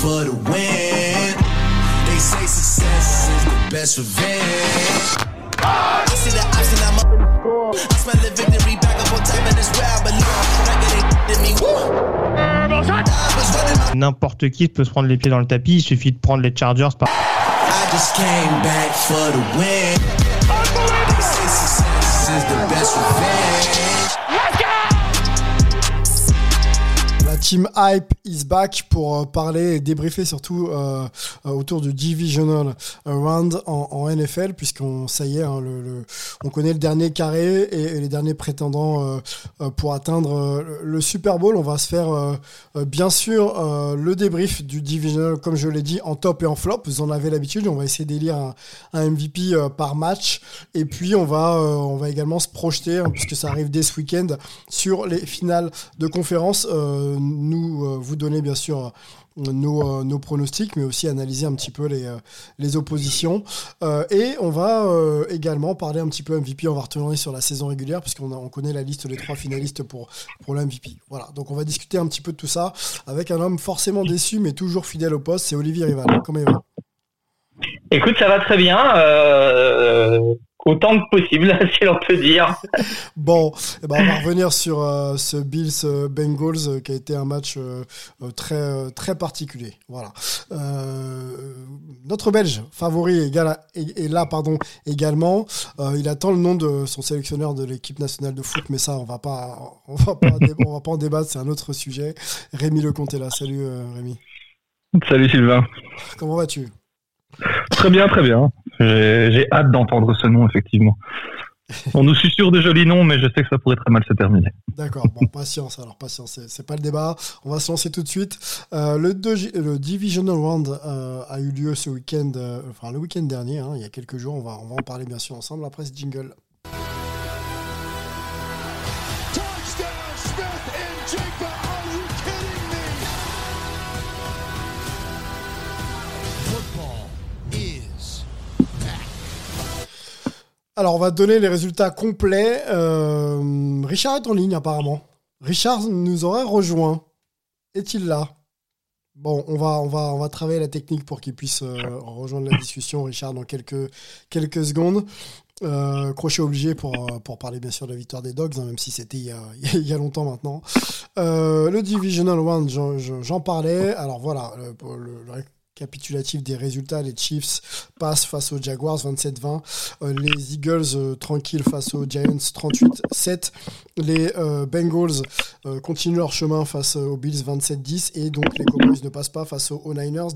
for the win. They say success is the best revenge. I see the option, I'm up in the score. I smell the victory back up on top, and it's where I belong. Back at me, N'importe qui peut se prendre les pieds dans le tapis, il suffit de prendre les Chargers par. I just came back for the win. Team Hype is back pour euh, parler et débriefer surtout euh, euh, autour du Divisional Round en, NFL, puisqu'on ça y est, hein, on connaît le dernier carré et, les derniers prétendants pour atteindre le Super Bowl. On va se faire bien sûr le débrief du Divisional, comme je l'ai dit, en top et en flop. Vous en avez l'habitude. On va essayer d'élire un, un, MVP par match, et puis on va on va également se projeter, hein, puisque ça arrive dès ce week-end, sur les finales de conférence nous euh, vous donner bien sûr euh, nos, euh, nos, pronostics, mais aussi analyser un petit peu les, les oppositions. et on va également parler un petit peu MVP. On va retourner sur la saison régulière, puisqu'on on connaît la liste des trois finalistes pour, pour l'MVP. Voilà, donc on va discuter un petit peu de tout ça avec un homme forcément déçu, mais toujours fidèle au poste. C'est Olivier Rival. Comment il va? Écoute, ça va très bien autant que possible, si l'on peut dire. bon, eh ben on va revenir sur euh, ce Bills euh, Bengals euh, qui a été un match très très particulier. Voilà. notre Belge favori est, là, pardon, également. il attend le nom de son sélectionneur de l'équipe nationale de foot, mais ça, on va pas, on va pas, on va pas en débattre. C'est un autre sujet. Rémi Lecomte est là. Salut Rémi. Salut Sylvain. Comment vas-tu? Très bien, très bien. J'ai hâte d'entendre ce nom, effectivement. On nous susurre de jolis noms, mais je sais que ça pourrait très mal se terminer. D'accord, bon, patience, alors patience, c'est pas le débat. On va se lancer tout de suite. Euh, le, le, Divisional Round euh, a eu lieu ce week-end, euh, enfin le week-end dernier, hein, il y a quelques jours. On va, on va en parler bien sûr ensemble après ce jingle. Alors, on va donner les résultats complets. Euh, Richard est en ligne, apparemment. Richard nous aurait rejoint. Est-il là? Bon, on va, travailler la technique pour qu'il puisse euh, rejoindre la discussion, Richard, dans quelques, secondes. Euh, crochet obligé pour, parler bien sûr de la victoire des Dogs, hein, même si c'était il, y a longtemps maintenant. le Divisional One, j'en parlais. Alors voilà, capitulatif des résultats, les Chiefs passent face aux Jaguars 27-20, euh, les Eagles euh, tranquilles face aux Giants 38-7, les euh, Bengals continuent leur chemin face aux Bills 27-10 et donc les Cowboys ne passent pas face aux Niners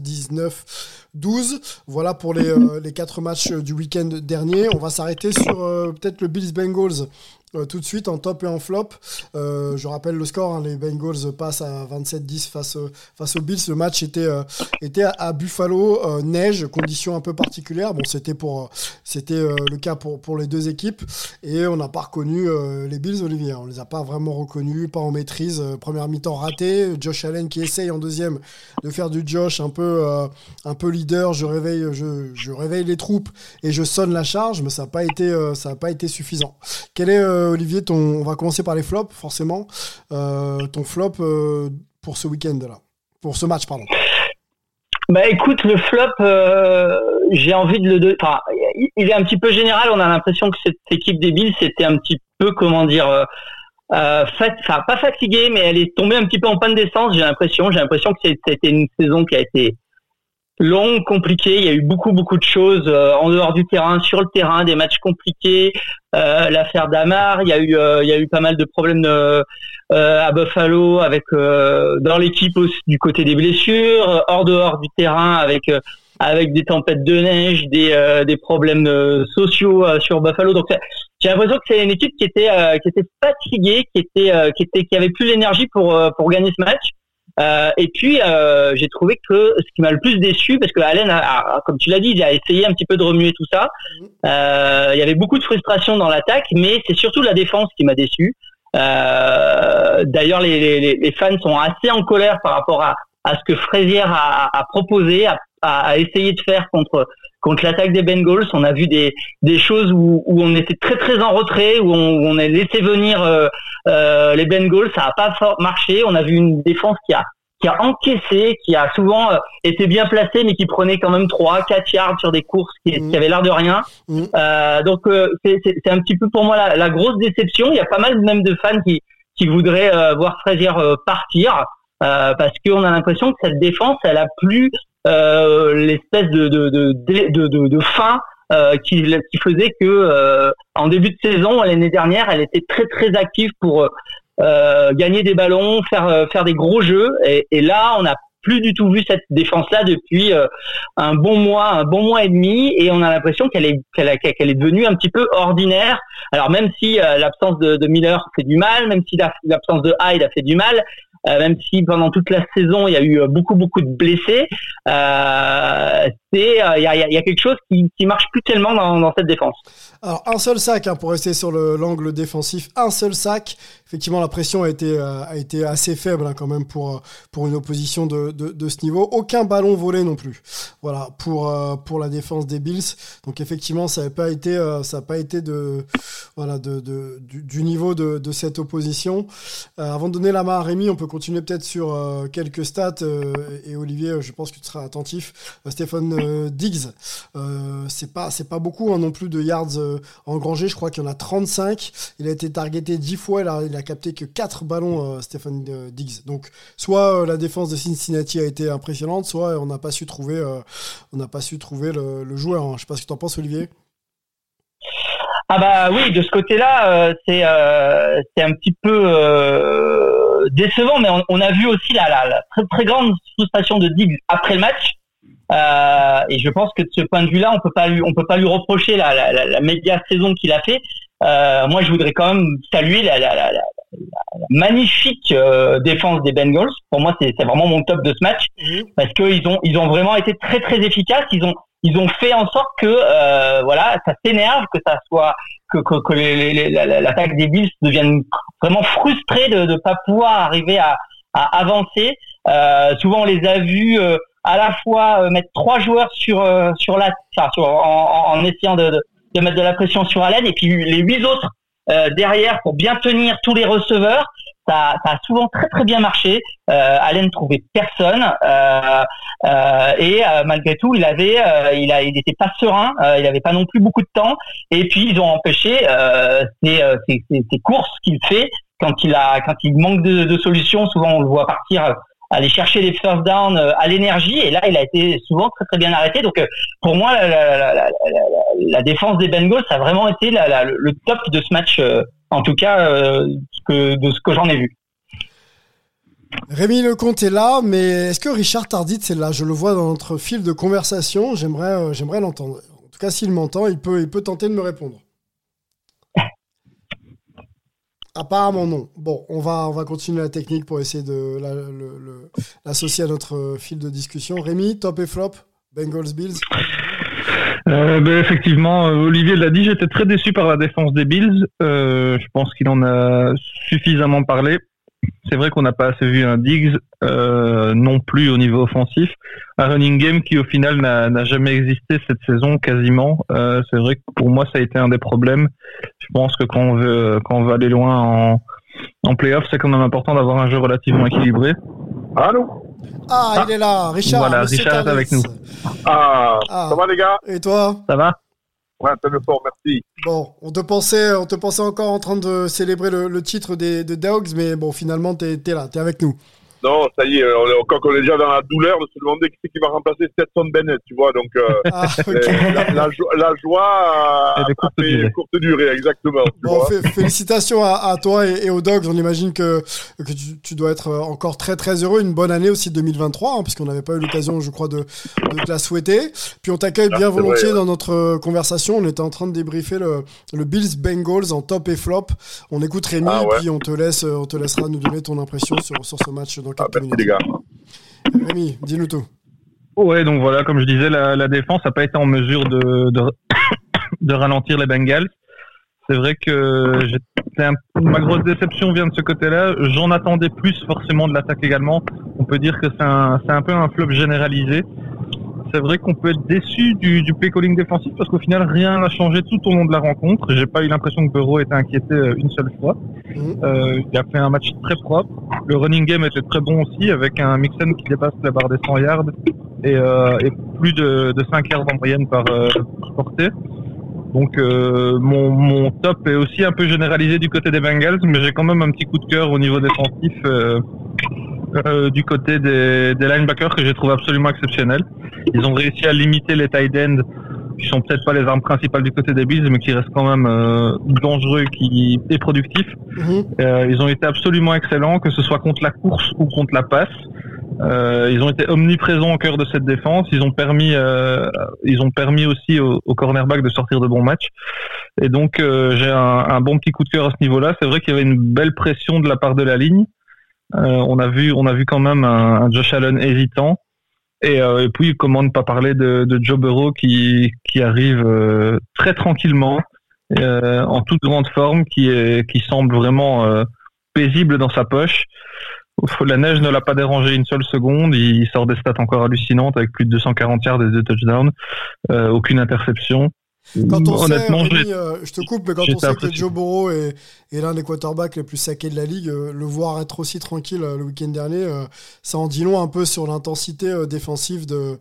19-12. Voilà pour les, les quatre matchs du week-end dernier. On va s'arrêter sur peut-être le Bills Bengals euh, tout de suite en top et en flop. Euh, je rappelle le score, hein, les Bengals passent à 27-10 face, face aux Bills. Le match était, euh, était à, Buffalo, neige, conditions un peu particulières. Bon, c'était pour c'était le cas pour, pour les deux équipes et on n'a pas reconnu les Bills, Olivier. On les a pas vraiment reconnus, pas en maîtrise. première mi-temps ratée. Josh Allen qui essaye en deuxième de faire du Josh un peu un peu leader. Je réveille je, je, réveille les troupes et je sonne la charge, mais ça n'a pas été pas été suffisant. Quel est Olivier, ton... on va commencer par les flops, forcément. Euh, ton flop euh, pour ce week-end-là. Pour ce match, pardon. Bah écoute, le flop, j'ai envie de le... Il est un petit peu général. On a l'impression que cette équipe des Bills, c'était un petit peu, comment dire... Euh, enfin pas fatiguée, mais elle est tombée un petit peu en panne d'essence. J'ai l'impression, j'ai l'impression que c'était une saison qui a été longue, compliquée. Il y a eu beaucoup, beaucoup de choses euh, en dehors du terrain, sur le terrain, des matchs compliqués. Euh, L'affaire d'Amar, il y a eu, euh, il y a eu pas mal de problèmes euh, à Buffalo avec dans l'équipe du côté des blessures, hors dehors du terrain avec avec des tempêtes de neige, des, des problèmes sociaux sur Buffalo. Donc j'ai l'impression que c'est une équipe qui était qui était fatiguée, qui était qui était qui avait plus l'énergie pour pour gagner ce match. Euh, et puis, euh, j'ai trouvé que ce qui m'a le plus déçu, parce que Allen, a, comme tu l'as dit, il a essayé un petit peu de remuer tout ça. Euh, il y avait beaucoup de frustration dans l'attaque, mais c'est surtout la défense qui m'a déçu. Euh, D'ailleurs, les, les, les, fans sont assez en colère par rapport à, à ce que Frazier a, a proposé, a, a, essayé de faire contre contre l'attaque des Bengals. On a vu des, des choses où, où on était très très en retrait, où on, où on a laissé venir euh, euh, les Bengals. Ça n'a pas marché. On a vu une défense qui a qui a encaissé, qui a souvent euh, été bien placé, mais qui prenait quand même 3, 4 yards sur des courses qui, qui avaient l'air de rien. Mm. Euh, donc euh, c'est un petit peu pour moi la, la grosse déception. Il y a pas mal même de fans qui, qui voudraient euh, voir Frazier euh, partir euh, parce qu'on a l'impression que cette défense, elle a plus l'espèce de, de, de, de, fin euh, qui, qui faisait que euh, en début de saison l'année dernière, elle était très très active pour euh, gagner des ballons, faire euh, faire des gros jeux. Et, et là, on n'a plus du tout vu cette défense-là depuis euh, un bon mois, un bon mois et demi, et on a l'impression qu'elle est qu'elle qu'elle est devenue un petit peu ordinaire. Alors même si euh, l'absence de, de Miller fait du mal, même si la- l'absence de Hyde a fait du mal, euh, même si pendant toute la saison il y a eu euh, beaucoup beaucoup de blessés, euh, euh, il y, a, quelque chose qui marche plus tellement dans, cette défense. Alors un seul sac hein, pour rester sur le- l'angle défensif, un seul sac. Effectivement, la pression a été euh, assez faible hein, quand même pour euh, une opposition de, ce niveau. Aucun ballon volé non plus. Voilà pour la défense des Bills. Donc effectivement, ça n'a pas été du, niveau de, de cette opposition. Avant de donner la main à Rémi, on peut continuer peut-être sur quelques stats et Olivier, je pense que tu seras attentif. Stéphane euh, Diggs, euh, c'est pas pas beaucoup hein, non plus de yards euh, engrangés. Je crois qu'il y en a 35. Il a été targeté 10 fois. Il a, il capté que 4 ballons, euh, Diggs. Donc soit la défense de Cincinnati a été impressionnante, soit on n'a pas su trouver on pas su trouver le, joueur. hein. Je sais pas ce que tu en penses, Olivier. Ah bah oui, de ce côté-là, c'est c'est un petit peu décevant, mais on, a vu aussi la, la, la très, très grande frustration de Diggs après le match. Euh, et je pense que de ce point de vue-là, on peut pas lui, on peut pas lui reprocher la, la, la, la saison qu'il a fait. Euh, moi, je voudrais quand même saluer la, la, la, la, la magnifique euh, défense des Bengals. Pour moi, c'est vraiment mon top de ce match parce qu'ils ont ils ont vraiment été très très efficaces. Ils ont ils ont fait en sorte que euh, voilà ça s'énerve, que ça soit que que, que l'attaque des Bills devienne vraiment frustrée de ne pas pouvoir arriver à, à avancer. Euh, souvent on les a vus euh, à la fois euh, mettre trois joueurs sur euh, sur la enfin, sur, en, en essayant de, de, de mettre de la pression sur Allen et puis les huit autres euh, derrière pour bien tenir tous les receveurs. Ça, ça a souvent très très bien marché. Euh, Allen trouvait personne euh, euh, et euh, malgré tout, il avait, il a, il était pas serein. il avait pas non plus beaucoup de temps. Et puis ils ont empêché ces, ces, ces- ces courses qu'il fait quand il a, quand il manque de, de solutions. Souvent, on le voit partir aller chercher les first down euh, à l'énergie. Et là, il a été souvent très très bien arrêté. Donc euh, pour moi, la, la, défense des Bengals a vraiment été le top de ce match. euh, en tout cas, que, de ce que j'en ai vu. Rémi Lecomte est là, mais est-ce que Richard Tardit est là? Je le vois dans notre fil de conversation. J'aimerais, j'aimerais l'entendre. En tout cas, s'il m'entend, il peut, il peut tenter de me répondre. Apparemment non. Bon, on va, on va continuer la technique pour essayer de l'associer à notre euh, fil de discussion. Rémi, top et flop, Bengals Bills. Euh, ben, effectivement, euh, Olivier l'a dit, j'étais très déçu par la défense des Bills. Je pense qu'il en a suffisamment parlé. C'est vrai qu'on n'a pas assez vu un Diggs euh, non plus au niveau offensif. Un running game qui au final n'a jamais existé cette saison quasiment. Euh, c'est vrai que pour moi ça a été un des problèmes. Je pense que quand on veut, quand on veut aller loin en, en playoff, c'est quand même important d'avoir un jeu relativement équilibré. Allô? Ah, Ah. il est là, Richard. Voilà, monsieur Richard est avec nous. Ah, Ah. ça va les gars? Et toi? Ça va? Ouais, t'as le fort, merci. Bon, on te pensait, on te pensait encore en train de célébrer le, le titre des, de Dogs, mais bon, finalement, t'es es là, t'es avec nous. Non, ça y est, on est, quand on est déjà dans la douleur de se demander qui c'est qui va remplacer Stetson Bennett, tu vois, donc euh, Ah, euh, la, la jo- la joie a, Elle est a courte fait durée. courte durée, exactement. Tu Bon, vois. fé- félicitations à, à toi et, et aux Dogs. On imagine que, que tu, tu dois être euh, encore très très heureux. Une bonne année aussi 2023, hein, puisqu'on n'avait pas eu l'occasion, je crois, de, de te la souhaiter. Puis on t'accueille Ah, bien volontiers ouais. dans notre euh, conversation. On était en train de débriefer le, le Bills Bengals en top et flop. On écoute Rémi, Ah ouais. puis on te laisse, euh, on te laissera nous donner ton impression sur, sur ce match dans Ah, quelques merci minutes. les gars. Rémi, dis-nous tout. Ouais, donc voilà, comme je disais, la, la défense n'a pas été en mesure de, de, de ralentir les Bengals. C'est vrai que un- ma grosse déception vient de ce côté-là. J'en attendais plus forcément de l'attaque également. On peut dire que c'est un, c'est un peu un flop généralisé. C'est vrai qu'on peut être déçu du, du play calling défensif parce qu'au final rien n'a changé tout au long de la rencontre. J'ai pas eu l'impression que Burrow était inquiété euh, une seule fois. Mhm. Euh, il a fait un match très propre. Le running game était très bon aussi avec un Mixon qui dépasse la barre des 100 yards et, euh, et plus de, de 5 yards en moyenne par, euh, portée. Donc euh, mon, mon top est aussi un peu généralisé du côté des Bengals, mais j'ai quand même un petit coup de cœur au niveau défensif euh, euh, du côté des, des linebackers que j'ai trouvé absolument exceptionnel. Ils ont réussi à limiter les tight ends, qui sont peut-être pas les armes principales du côté des Bills, mais qui restent quand même euh, dangereux qui, et productifs. Mhm. Euh, ils ont été absolument excellents, que ce soit contre la course ou contre la passe. Euh, ils ont été omniprésents au cœur de cette défense. Ils ont permis, euh, ils ont permis aussi au, au cornerback de sortir de bons matchs. Et donc euh, j'ai un, un bon petit coup de cœur à ce niveau-là. C'est vrai qu'il y avait une belle pression de la part de la ligne. Euh, on a vu, quand même un, Josh Allen hésitant. Et, euh, puis comment ne pas parler de, Joe Burrow qui arrive euh, très tranquillement, en toute grande forme, qui semble vraiment paisible dans sa poche. La neige ne l'a pas dérangé une seule seconde. Il sort des stats encore hallucinantes avec plus de 240 yards et deux touchdowns, aucune interception. Quand on Honnêtement, sait, Rémi, euh, je te coupe, mais quand on sait que. Joe Burrow est, est l'un des quarterbacks les plus saqués de la ligue, euh, le voir être aussi tranquille euh, le week-end dernier, ça en dit long un peu sur l'intensité défensive de,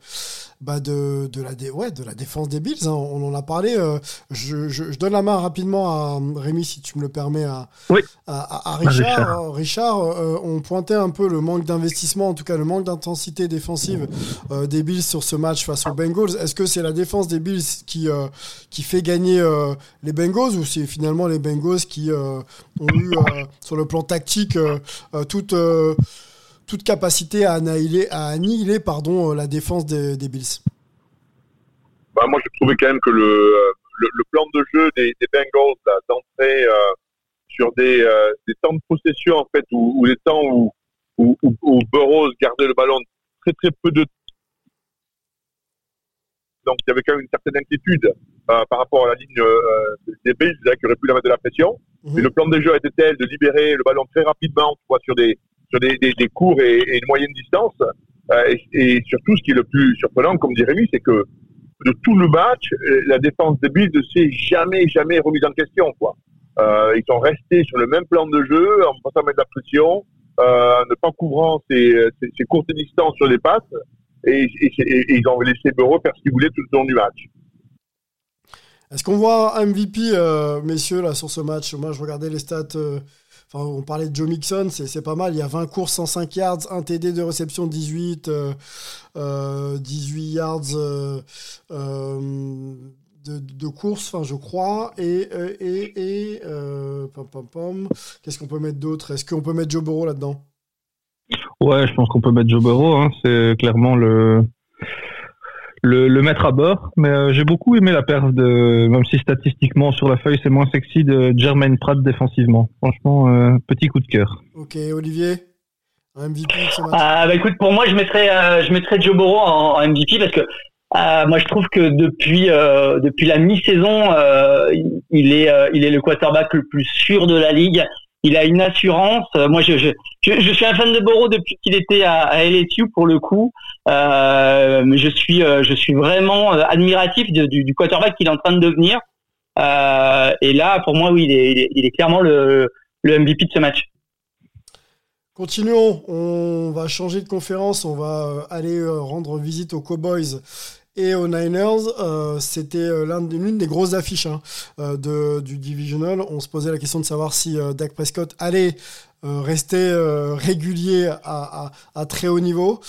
bah de, de, la dé- ouais, de la défense des Bills. hein. On en a parlé. je, je, je donne la main rapidement à Rémi, si tu me le permets, à, Oui. à, à- à Richard. Richard. Richard, on pointait un peu le manque d'investissement, en tout cas le manque d'intensité défensive des Bills sur ce match face aux Bengals. Est-ce que c'est la défense des Bills qui, qui fait gagner euh, les Bengals ou c'est finalement les Bengals qui euh, ont eu euh, sur le plan tactique toute, toute capacité à annihiler, à annihiler pardon, la défense des, Bills? Bah, moi, je trouvais quand même que le, le, plan de jeu des, Bengals euh, sur des, des temps de possession en fait, ou, des temps où, où, où, Burroughs gardait le ballon très très peu de donc il y avait quand même une certaine inquiétude euh, par rapport à la ligne euh, des Bills là, qui aurait pu la mettre de la pression. Mhm. Mais le plan de jeu était tel de libérer le ballon très rapidement, tu vois, sur des sur des, des, des courts et, et une moyenne distance. Euh, et, et surtout, ce qui est le plus surprenant, comme dit Rémi, c'est que de tout le match, euh, la défense des Bills ne s'est jamais, jamais remise en question. Quoi. Ils sont restés sur le même plan de jeu, en passant à mettre de la pression, en ne pas couvrant ces, ces, ces courtes distances sur les passes, et, ils ont laissé Burrow faire ce qu'il voulait tout le long du match. Est-ce qu'on voit MVP, euh, messieurs, là, sur ce match? Moi, je regardais les stats. euh, Enfin, on parlait de Joe Mixon, c'est pas mal. Il y a 20 courses, 105 yards, 1 TD de réception, 18, euh, euh, 18 yards euh, euh, de, de course, enfin, je crois. Et, et, et pom, pom, pom. qu'est-ce qu'on peut mettre d'autre? Est-ce qu'on peut mettre Joe Burrow là-dedans? Ouais, je pense qu'on peut mettre Joe Burrow. Hein. C'est clairement le, le le mettre à bord. Mais euh, j'ai beaucoup aimé la perf de, même si statistiquement sur la feuille c'est moins sexy de Jermaine Pratt défensivement. Franchement, euh, petit coup de cœur. Ok, Olivier Un MVP match Ah, bah écoute, pour moi, je mettrais, euh, je mettrais Joe Burrow en, en MVP parce que euh, moi, je trouve que depuis euh, depuis la mi-saison, euh, il- il est euh, il est le quarterback le plus sûr de la ligue. Il a une assurance. Euh, moi, je, je, je, suis un fan de Burrow depuis qu'il était à, LSU pour le coup. Euh, je suis euh, je suis vraiment euh, admiratif du, du quarterback qu'il est en train de devenir. Et là, pour moi, oui, il est, il est, il est clairement le, le MVP de ce match. Continuons, on va changer de conférence, on va aller rendre visite aux Cowboys et aux Niners. Euh, C'était euh, l'une des grosses affiches hein, euh, de, du Divisional. On se posait la question de savoir si Dak Prescott allait rester régulier à, très haut niveau.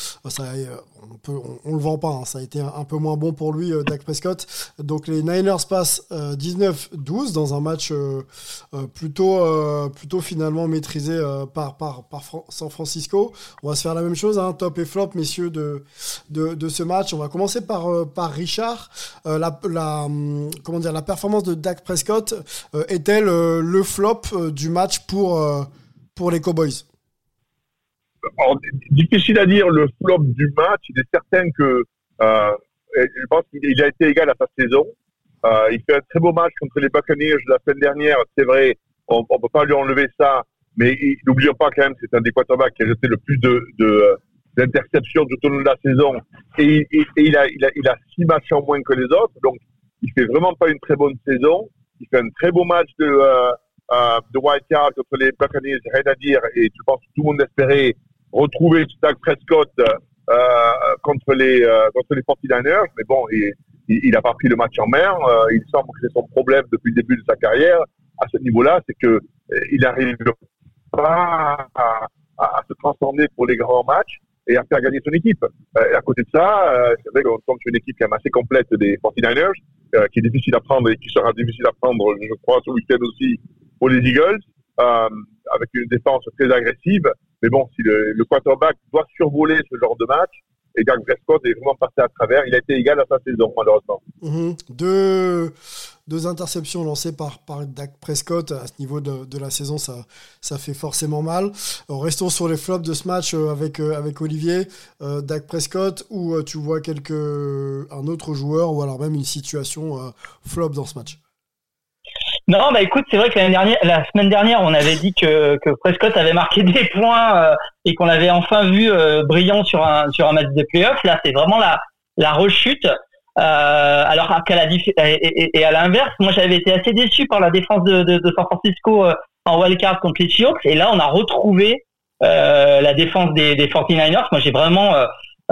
On peut, on, on le vend pas, hein, ça a été un, peu moins bon pour lui, euh, Dak Prescott. Donc les Niners passent euh, 19-12 dans un match euh, euh, plutôt, euh, finalement maîtrisé euh, par, San Francisco. On va se faire la même chose, hein, top et flop, messieurs, de, ce match. On va commencer par, euh, Richard. Euh, hum, la performance de Dak Prescott euh, est-elle euh, le flop euh, du match euh, pour les Cowboys? Difficile à dire le flop du match. Il est certain que euh, je pense qu'il a été égal à sa saison. Euh, il fait un très beau match contre les Buccaneers la semaine dernière. C'est vrai, on ne peut pas lui enlever ça. Mais n'oublions pas quand même, c'est un des quarterbacks qui a jeté le plus de, de, d'interceptions tout au long de la saison et, il, a, six matchs en moins que les autres. Donc, il fait vraiment pas une très bonne saison. Il fait un très beau match de, euh, euh, de wildcard contre les Buccaneers, rien à dire. Et je pense que tout le monde espérait retrouver Doug Prescott euh, contre les euh, contre les 49ers. Mais bon, il, il, a pas pris le match en mer. Euh, il semble que c'est son problème depuis le début de sa carrière. À ce niveau-là, c'est que euh, il arrive pas à, à, se transformer pour les grands matchs et à faire gagner son équipe. Euh, et à côté de ça, euh, c'est vrai qu'on tombe sur une équipe qui est assez complète des 49ers, euh, qui est difficile à prendre et qui sera difficile à prendre, je crois, ce week-end aussi pour les Eagles, euh, avec une défense très agressive. Mais bon, si le, quarterback doit survoler ce genre de match, et Dak Prescott est vraiment passé à travers, il a été égal à sa saison, malheureusement. Mhm. Deux, interceptions lancées par, par Dak Prescott à ce niveau de, la saison, ça, fait forcément mal. Euh, restons sur les flops de ce match euh, avec, euh, avec Olivier. Euh, Dak Prescott, euh, tu vois quelque, un autre joueur, ou alors même une situation flop dans ce match? Non, bah écoute, c'est vrai que dernière, la semaine dernière, on avait dit que, que Prescott avait marqué des points euh, et qu'on l'avait enfin vu euh, brillant sur un sur un match de playoff. Là, c'est vraiment la la rechute. Euh, alors qu'à la et, et- à l'inverse, moi j'avais été assez déçu par la défense de, de, de San Francisco euh, en wildcard contre les Seahawks. Et là, on a retrouvé euh, la défense des, des 49ers. Moi, j'ai vraiment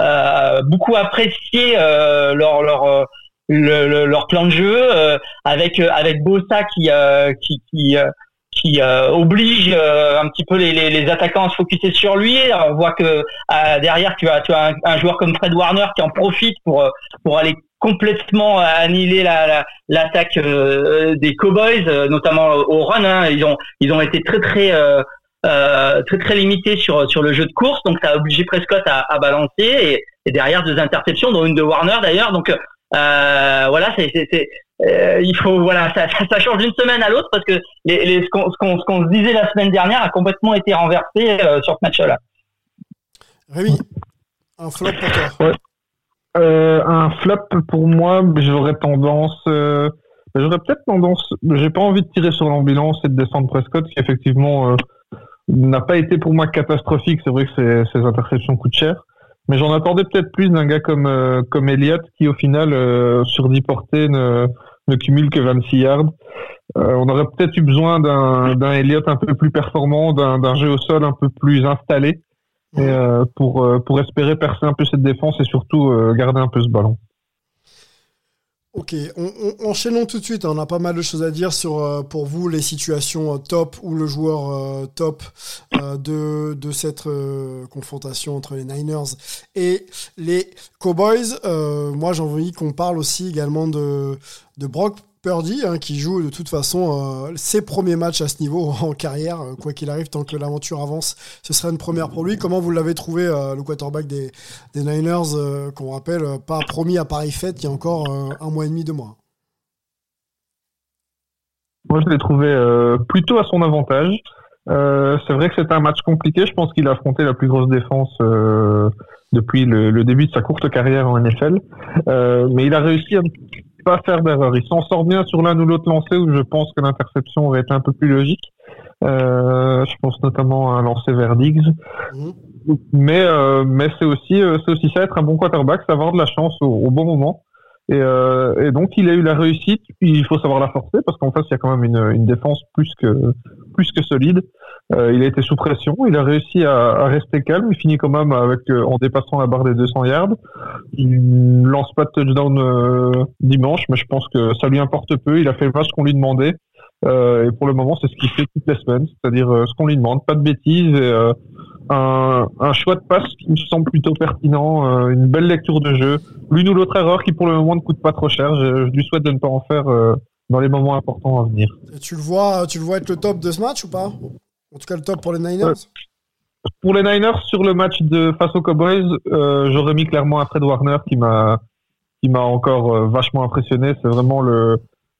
euh, beaucoup apprécié leur leur le, le- leur plan de jeu euh, avec euh, avec Bossa qui euh, qui qui qui euh, oblige euh, un petit peu les, les, les attaquants à se focuser sur lui. On voit que euh, derrière tu as tu as un, un joueur comme Fred Warner qui en profite pour pour aller complètement annihiler la la- l'attaque euh, des Cowboys, notamment au run. hein. Ils ont ils ont été très très très très limités sur sur le jeu de course, donc ça a obligé Prescott à, à balancer et, et derrière deux interceptions, dont une de Warner d'ailleurs. Donc voilà, c'est euh, il faut voilà, ça, ça, ça change d'une semaine à l'autre parce que les, les, ce qu'on ce qu'on ce qu'on se disait la semaine dernière a complètement été renversé euh, sur ce match-là. Rémi, un flop pour toi Euh, un flop pour moi, j'aurais tendance, euh, j'aurais peut-être tendance, j'ai pas envie de tirer sur l'ambulance et de descendre Prescott, qui effectivement euh, n'a pas été pour moi catastrophique. C'est vrai que ces, ces interceptions coûtent cher, mais j'en attendais peut-être plus d'un gars comme euh, comme Elliott, qui au final euh, sur 10 portées ne, ne cumule que 26 yards. Euh, on aurait peut-être eu besoin d'un d'un Elliott un peu plus performant, d'un d'un jeu au sol un peu plus installé et, euh, pour, euh, pour espérer percer un peu cette défense et surtout euh, garder un peu ce ballon. Ok, on, on- enchaînons tout de suite. On a pas mal de choses à dire sur, euh, pour vous, les situations euh, top ou le joueur euh, top de, cette confrontation entre les Niners et les Cowboys. Moi, j'ai envie qu'on parle aussi également de Brock Purdy, hein, qui joue de toute façon euh, ses premiers matchs à ce niveau en carrière, euh, quoi qu'il arrive, tant que l'aventure avance, ce sera une première pour lui. Comment vous l'avez trouvé, euh, le quarterback des, Niners, qu'on rappelle, pas promis à Paris Fête il y a encore un mois et demi, deux mois? Moi, je l'ai trouvé plutôt à son avantage. C'est vrai que c'était un match compliqué. Je pense qu'il a affronté la plus grosse défense depuis le, le début de sa courte carrière en NFL. Mais il a réussi à pas faire d'erreur. Il s'en sort bien sur l'un ou l'autre lancé où je pense que l'interception aurait été un peu plus logique. Euh, je pense notamment à un lancer vers Diggs. Mhm. Mais, euh, mais c'est aussi, euh, c'est aussi ça, être un bon quarterback, c'est avoir de la chance au, au bon moment. Et, euh, et donc, il a eu la réussite. Il faut savoir la forcer parce qu'en face, il y a quand même une, défense plus que, plus que solide. Euh, il a été sous pression. Il a réussi à, rester calme. Il finit quand même avec, euh, en dépassant la barre des 200 yards. Il lance pas de touchdown dimanche, mais je pense que ça lui importe peu. Il a fait le match qu'on lui demandait. Euh, et pour le moment, c'est ce qu'il fait toutes les semaines, c'est-à-dire euh, ce qu'on lui demande, pas de bêtises et euh, un, un choix de passe qui me semble plutôt pertinent, une belle lecture de jeu, l'une ou l'autre erreur qui pour le moment ne coûte pas trop cher. Je, je lui souhaite de ne pas en faire dans les moments importants à venir. Et tu le vois, tu le vois être le top de ce match ou pas? En tout cas, le top pour les Niners? Pour les Niners, sur le match de face aux Cowboys, euh, j'aurais mis clairement un Fred Warner qui m'a qui m'a encore euh, vachement impressionné. C'est vraiment le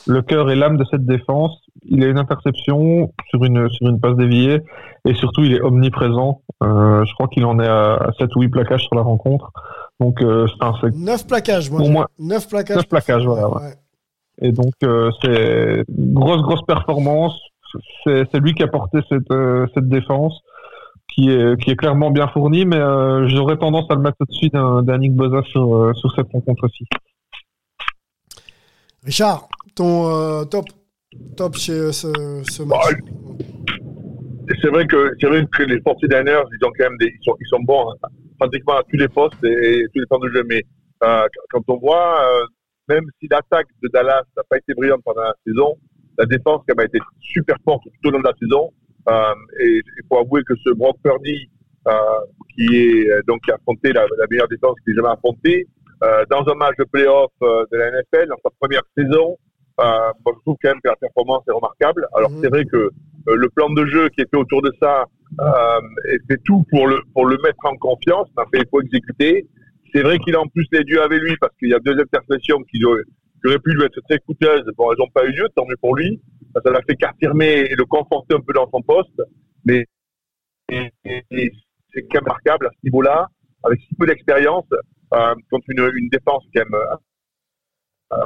le cœur et l'âme de cette défense. Il a une interception sur une sur une passe déviée et surtout il est omniprésent. Euh, je crois qu'il en est à, à 7 ou 8 plaquages sur la rencontre. Donc euh, c'est un c'est- 9 plaquages, moi. Pour moi, Neuf plaquages. neuf plaquages, voilà, ouais. Ouais. Et donc, euh, c'est grosse, grosse performance. C'est lui qui a porté cette, euh, cette défense. qui est, qui est clairement bien fourni, mais j'aurais tendance à le mettre au-dessus d'un Nick Boza sur, sur cette rencontre-ci. Richard, ton top, top chez ce, ce match C'est vrai que c'est vrai que les 49ers, ils ont quand même ils sont, ils sont bons hein, pratiquement à tous les postes et, tous les temps de jeu. Mais quand on voit, même si l'attaque de Dallas n'a pas été brillante pendant la saison, la défense quand même a été super forte tout au long de la saison. Euh, et il faut avouer que ce Brock Purdy, euh, qui est euh, donc qui a affronté la, meilleure défense qu'il ait jamais affrontée, euh, dans un match de playoff euh, de la NFL, dans sa première saison, euh, moi, je trouve quand même que la performance est remarquable. Alors mhm. c'est vrai que le plan de jeu qui était autour de ça euh, fait tout pour le pour le mettre en confiance. Mais il faut exécuter. C'est vrai qu'il a en plus les dieux avec lui parce qu'il y a deux intercessions qui, auraient pu lui être très coûteuses. Bon, elles n'ont pas eu lieu, tant mieux pour lui. Ça l'a fait qu'affirmer et le conforter un peu dans son poste. Mais c'est remarquable à ce niveau-là, avec si peu d'expérience, euh, contre une, une défense quand même euh,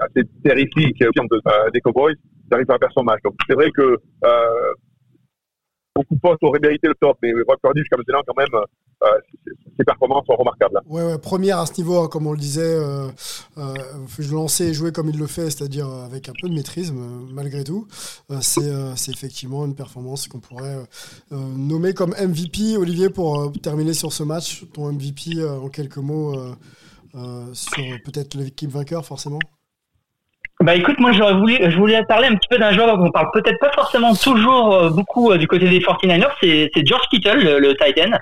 assez, terrifique euh, des Cowboys, d'arriver à faire son match. Donc c'est vrai que euh, beaucoup de postes auraient mérité le top, mais Brock Purdy jusqu'à maintenant quand même, euh, ses performances sont remarquables. Ouais, ouais, première à ce niveau, hein, comme on le disait, euh, euh, lançais et jouer comme il le fait, c'est-à-dire avec un peu de maîtrise malgré tout. c'est effectivement une performance qu'on pourrait nommer comme MVP. Olivier, pour terminer sur ce match, ton MVP en quelques mots sur peut-être l'équipe vainqueur forcément bah écoute, moi j'aurais voulu, je voulais parler un petit peu d'un joueur dont on parle peut-être pas forcément toujours euh, beaucoup euh, du côté des 49ers, c'est, George Kittle, le, le Titan.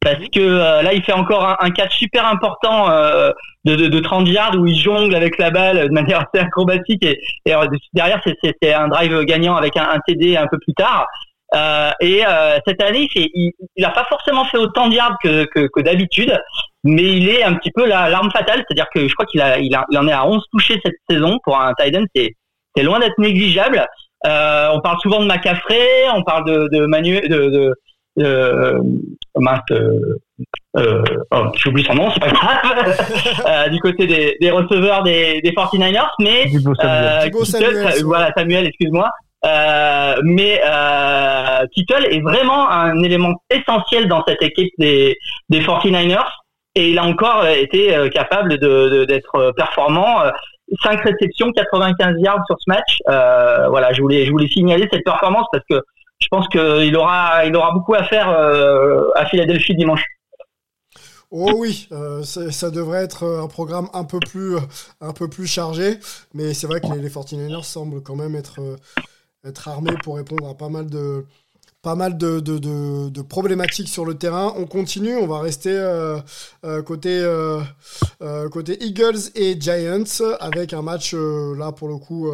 Parce que euh, là, il fait encore un, un catch super important de, de, de, 30 yards où il jongle avec la balle de manière assez acrobatique et, derrière c'est, un drive gagnant avec un, TD un peu plus tard. Euh, et euh, cette année, il n'a pas forcément fait autant de yards que d'habitude, mais il est un petit peu l'arme fatale, c'est-à-dire que je crois qu'il a, il a, il en est à 11 touchés cette saison pour un tight end, c'est, c'est loin d'être négligeable. Euh, on parle souvent de McCaffrey, on parle de, de Manuel, de, de, de euh, mince, euh, euh, oh, j'oublie son nom, c'est pas grave, euh, du côté des, des receveurs des, des 49ers, mais euh, Samuel, voilà Samuel, excuse-moi, euh, mais euh, Kittle est vraiment un élément essentiel dans cette équipe des, des 49ers et il a encore été euh, capable d'être performant. 5 réceptions, 95 yards sur ce match. Euh, voilà, je voulais, je voulais signaler cette performance parce que je pense qu'il aura, il aura beaucoup à faire euh, à Philadelphie dimanche. Oh oui, euh, ça devrait être un programme un peu plus, un peu plus chargé, mais c'est vrai que les, les 49ers semblent quand même être être armé pour répondre à pas mal de, pas mal de, problématiques sur le terrain. On continue, on va rester euh, euh, côté, euh, côté Eagles et Giants avec un match là pour le coup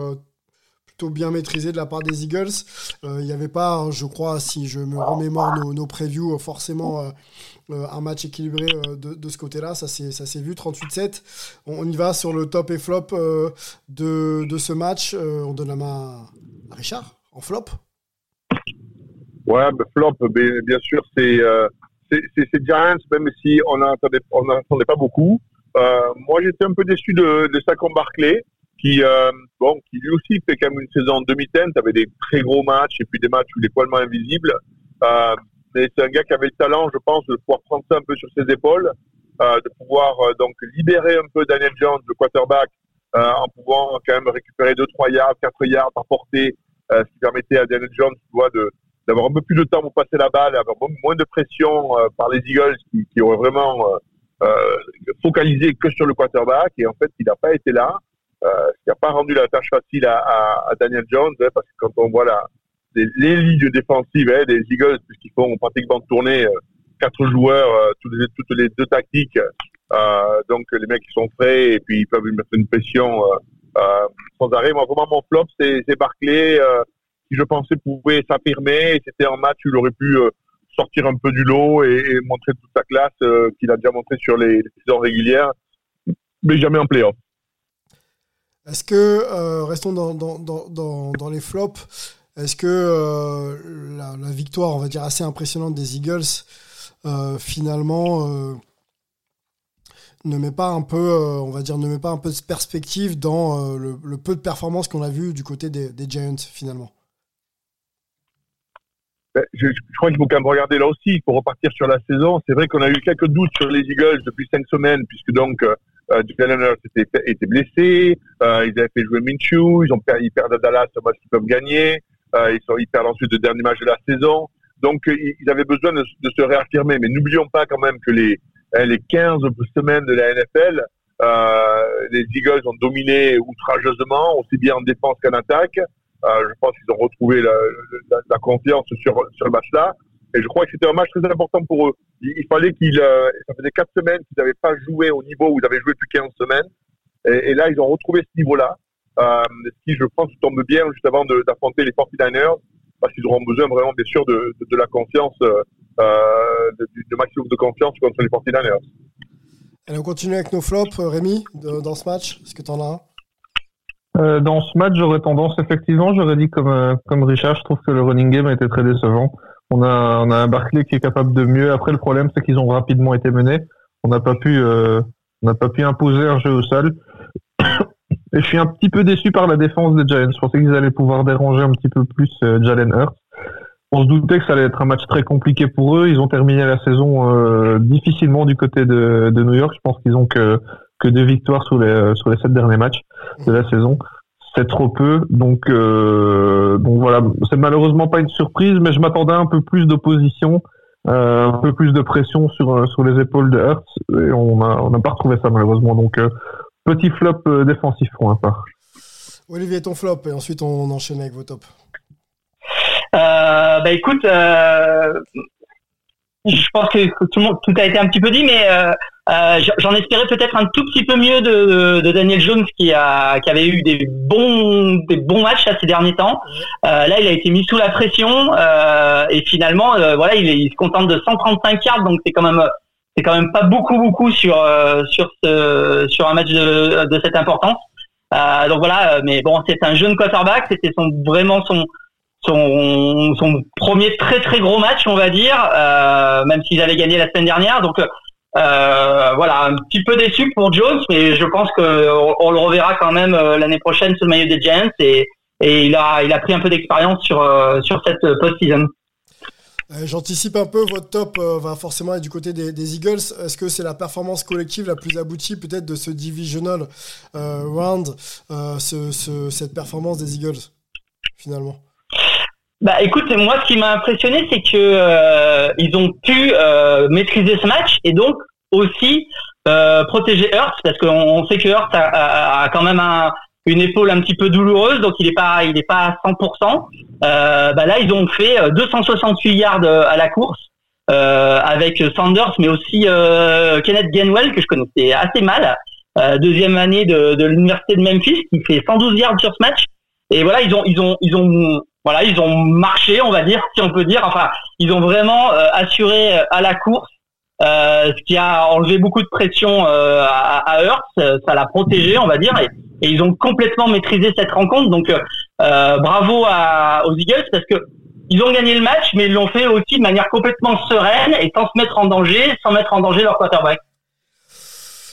plutôt bien maîtrisé de la part des Eagles. Il n'y avait pas, je crois, si je me remémore nos, previews, forcément un match équilibré de, ce côté-là. Ça s'est vu, 38-7. On, y va sur le top et flop de, ce match. on donne la main Richard, en flop Ouais, flop, bien sûr, euh, c'est c'est Giants, même si on n'entendait on pas beaucoup. Euh, moi, j'étais un peu déçu de, de Saquon Barclay, qui, euh, bon, qui lui aussi fait quand même une saison demi-teinte, avait des très gros matchs et puis des matchs où il est poilement invisible. Euh, mais c'est un gars qui avait le talent, je pense, de pouvoir prendre ça un peu sur ses épaules, euh, de pouvoir euh, donc libérer un peu Daniel Jones, le quarterback, en pouvant quand même récupérer 2-3 yards, 4 yards par portée, ce qui permettait à Daniel Jones de d'avoir un peu plus de temps pour passer la balle, avoir moins de pression euh, par les Eagles qui, qui vraiment focalisé que sur le quarterback. Et en fait, il n'a pas été là, ce qui n'a pas rendu la tâche facile à, Daniel Jones, hein, parce que quand on voit la, les, lignes défensives hein, des Eagles, puisqu'ils font pratiquement tourner quatre joueurs, toutes, les, les deux tactiques, euh, donc les mecs qui sont frais et puis ils peuvent mettre une pression euh, euh, sans arrêt. Moi vraiment mon flop c'est Barclay qui je pensais pouvait s'affirmer. C'était un match où il aurait pu sortir un peu du lot et, montrer toute sa classe qu'il a déjà montré sur les, saisons régulières, mais jamais en playoff. Est-ce que, restons dans, dans, dans, dans, les flops, est-ce que la, victoire, on va dire, assez impressionnante des Eagles, finalement, ne met pas un peu, euh, on va dire, ne met pas un peu de perspective dans euh, le, peu de performance qu'on a vu du côté des, Giants finalement? Ben, je, je crois qu'il faut quand même regarder là aussi, faut repartir sur la saison. C'est vrai qu'on a eu quelques doutes sur les Eagles depuis cinq semaines, puisque donc euh, euh, Jalen était, était blessé, euh, ils avaient fait jouer Minshew, ils ont per- ils perdent à Dallas un match qu'ils peuvent gagner, euh, ils, sont, ils perdent ensuite le dernier match de la saison. Donc euh, ils ils avaient besoin de, de se réaffirmer. Mais n'oublions pas quand même que les, hein, les 15 semaines de la NFL, euh, les Eagles ont dominé outrageusement, aussi bien en défense qu'en attaque. Euh, je pense qu'ils ont retrouvé la, confiance sur, sur le match-là. Et je crois que c'était un match très important pour eux. Il, fallait qu'ils, euh, ça faisait quatre semaines qu'ils n'avaient pas joué au niveau où ils avaient joué depuis 15 semaines. Et, là, ils ont retrouvé ce niveau-là. Euh, ce qui, je pense, tombe bien juste avant d'affronter les 49ers, parce qu'ils auront besoin vraiment, bien sûr, de, de, la confiance, euh, de, maximum de confiance contre les 49ers. Allez, on continue avec nos flops, euh, Rémi, dans ce match. Est-ce que tu en as un? Euh, dans ce match, j'aurais tendance, effectivement, j'aurais dit comme, euh, comme Richard, je trouve que le running game a été très décevant. On a, on a un Barclay qui est capable de mieux. Après, le problème, c'est qu'ils ont rapidement été menés. On n'a pas pu, euh, on n'a pas pu imposer un jeu au sol. Et je suis un petit peu déçu par la défense des Giants. Je pensais qu'ils allaient pouvoir déranger un petit peu plus euh, Jalen Hurts. On se doutait que ça allait être un match très compliqué pour eux. Ils ont terminé la saison euh, difficilement du côté de, de New York. Je pense qu'ils ont que, que deux victoires sur les, sur les sept derniers matchs de la saison. C'est trop peu. Donc, euh, donc voilà, c'est malheureusement pas une surprise, mais je m'attendais à un peu plus d'opposition, euh, un peu plus de pression sur, euh, sur les épaules de Hurts. Et on a, on n'a pas retrouvé ça malheureusement. Donc, euh, petit flop euh, défensif pour ma part. Olivier, ton flop, et ensuite on enchaîne avec vos tops. Euh, bah écoute, euh, je pense que tout, le monde, tout a été un petit peu dit, mais euh, j'en espérais peut-être un tout petit peu mieux de, de Daniel Jones qui a qui avait eu des bons des bons matchs là, ces derniers temps. Euh, là, il a été mis sous la pression euh, et finalement, euh, voilà, il, est- il se contente de 135 yards, donc c'est quand même c'est quand même pas beaucoup beaucoup sur euh, sur ce sur un match de, de cette importance. Euh, donc voilà, mais bon, c'est un jeune quarterback, c'était son vraiment son son, son premier très très gros match, on va dire, euh, même s'ils avaient gagné la semaine dernière. Donc euh, voilà, un petit peu déçu pour Jones, mais je pense qu'on on le reverra quand même euh, l'année prochaine sous le maillot des Giants et, il a pris un peu d'expérience sur euh, cette post-season. Euh, J'anticipe un peu, votre top va forcément être du côté des, Eagles. Est-ce que c'est la performance collective la plus aboutie peut-être de ce divisional round, ce, ce- cette performance des Eagles, finalement? Bah écoute, moi ce qui m'a impressionné c'est que euh, ils ont pu euh, maîtriser ce match et donc aussi euh, protéger Hurts parce qu'on on sait que Hurts a, a- a quand même un- une épaule un petit peu douloureuse donc il est pas il est pas à 100%. Euh, bah là ils ont fait euh, 268 yards euh, à la course euh, avec Sanders mais aussi euh, Kenneth Gainwell que je connaissais assez mal euh, deuxième année de, de l'université de Memphis qui fait 112 yards sur ce match et voilà ils ont ils ont ils ont voilà, ils ont marché, on va dire, si on peut dire. Enfin, ils ont vraiment euh, assuré euh, à la course, euh, ce qui a enlevé beaucoup de pression euh, à, à. Euh, Ça l'a protégé, on va dire, et, et ils ont complètement maîtrisé cette rencontre. Donc, euh, bravo à, aux Eagles parce que ils ont gagné le match, mais ils l'ont fait aussi de manière complètement sereine et sans se mettre en danger, sans mettre en danger leur quarterback.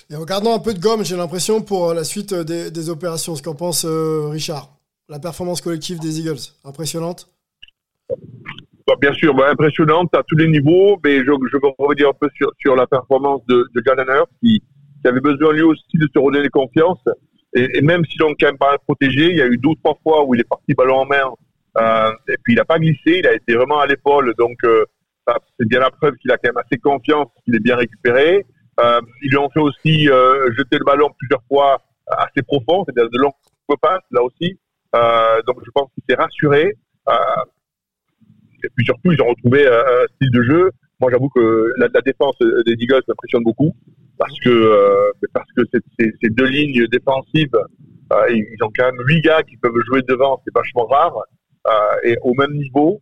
Et en gardant un peu de gomme, j'ai l'impression, pour la suite des, des opérations. Ce qu'en pense Richard? La performance collective des Eagles, impressionnante Bah, bien sûr, bah, impressionnante à tous les niveaux, mais je, je veux revenir un peu sur, la performance de, de qui, avait besoin lui aussi de se redonner confiance. Et, et même s'ils l'ont quand même pas protégé, il y a eu deux ou trois fois où il est parti ballon en main, euh, et puis il n'a pas glissé, il a été vraiment à l'épaule, donc euh, c'est bien la preuve qu'il a quand même assez confiance, qu'il est bien récupéré. Euh, ils lui ont fait aussi jeter le ballon plusieurs fois assez profond, c'est-à-dire de longues passes là aussi. Euh, donc je pense qu'il s'est rassuré. Euh, et puis surtout, ils ont retrouvé euh, un style de jeu. Moi, j'avoue que la, défense des Eagles m'impressionne beaucoup parce que parce que ces, deux lignes défensives, ils ont quand même huit gars qui peuvent jouer devant, c'est vachement rare et au même niveau.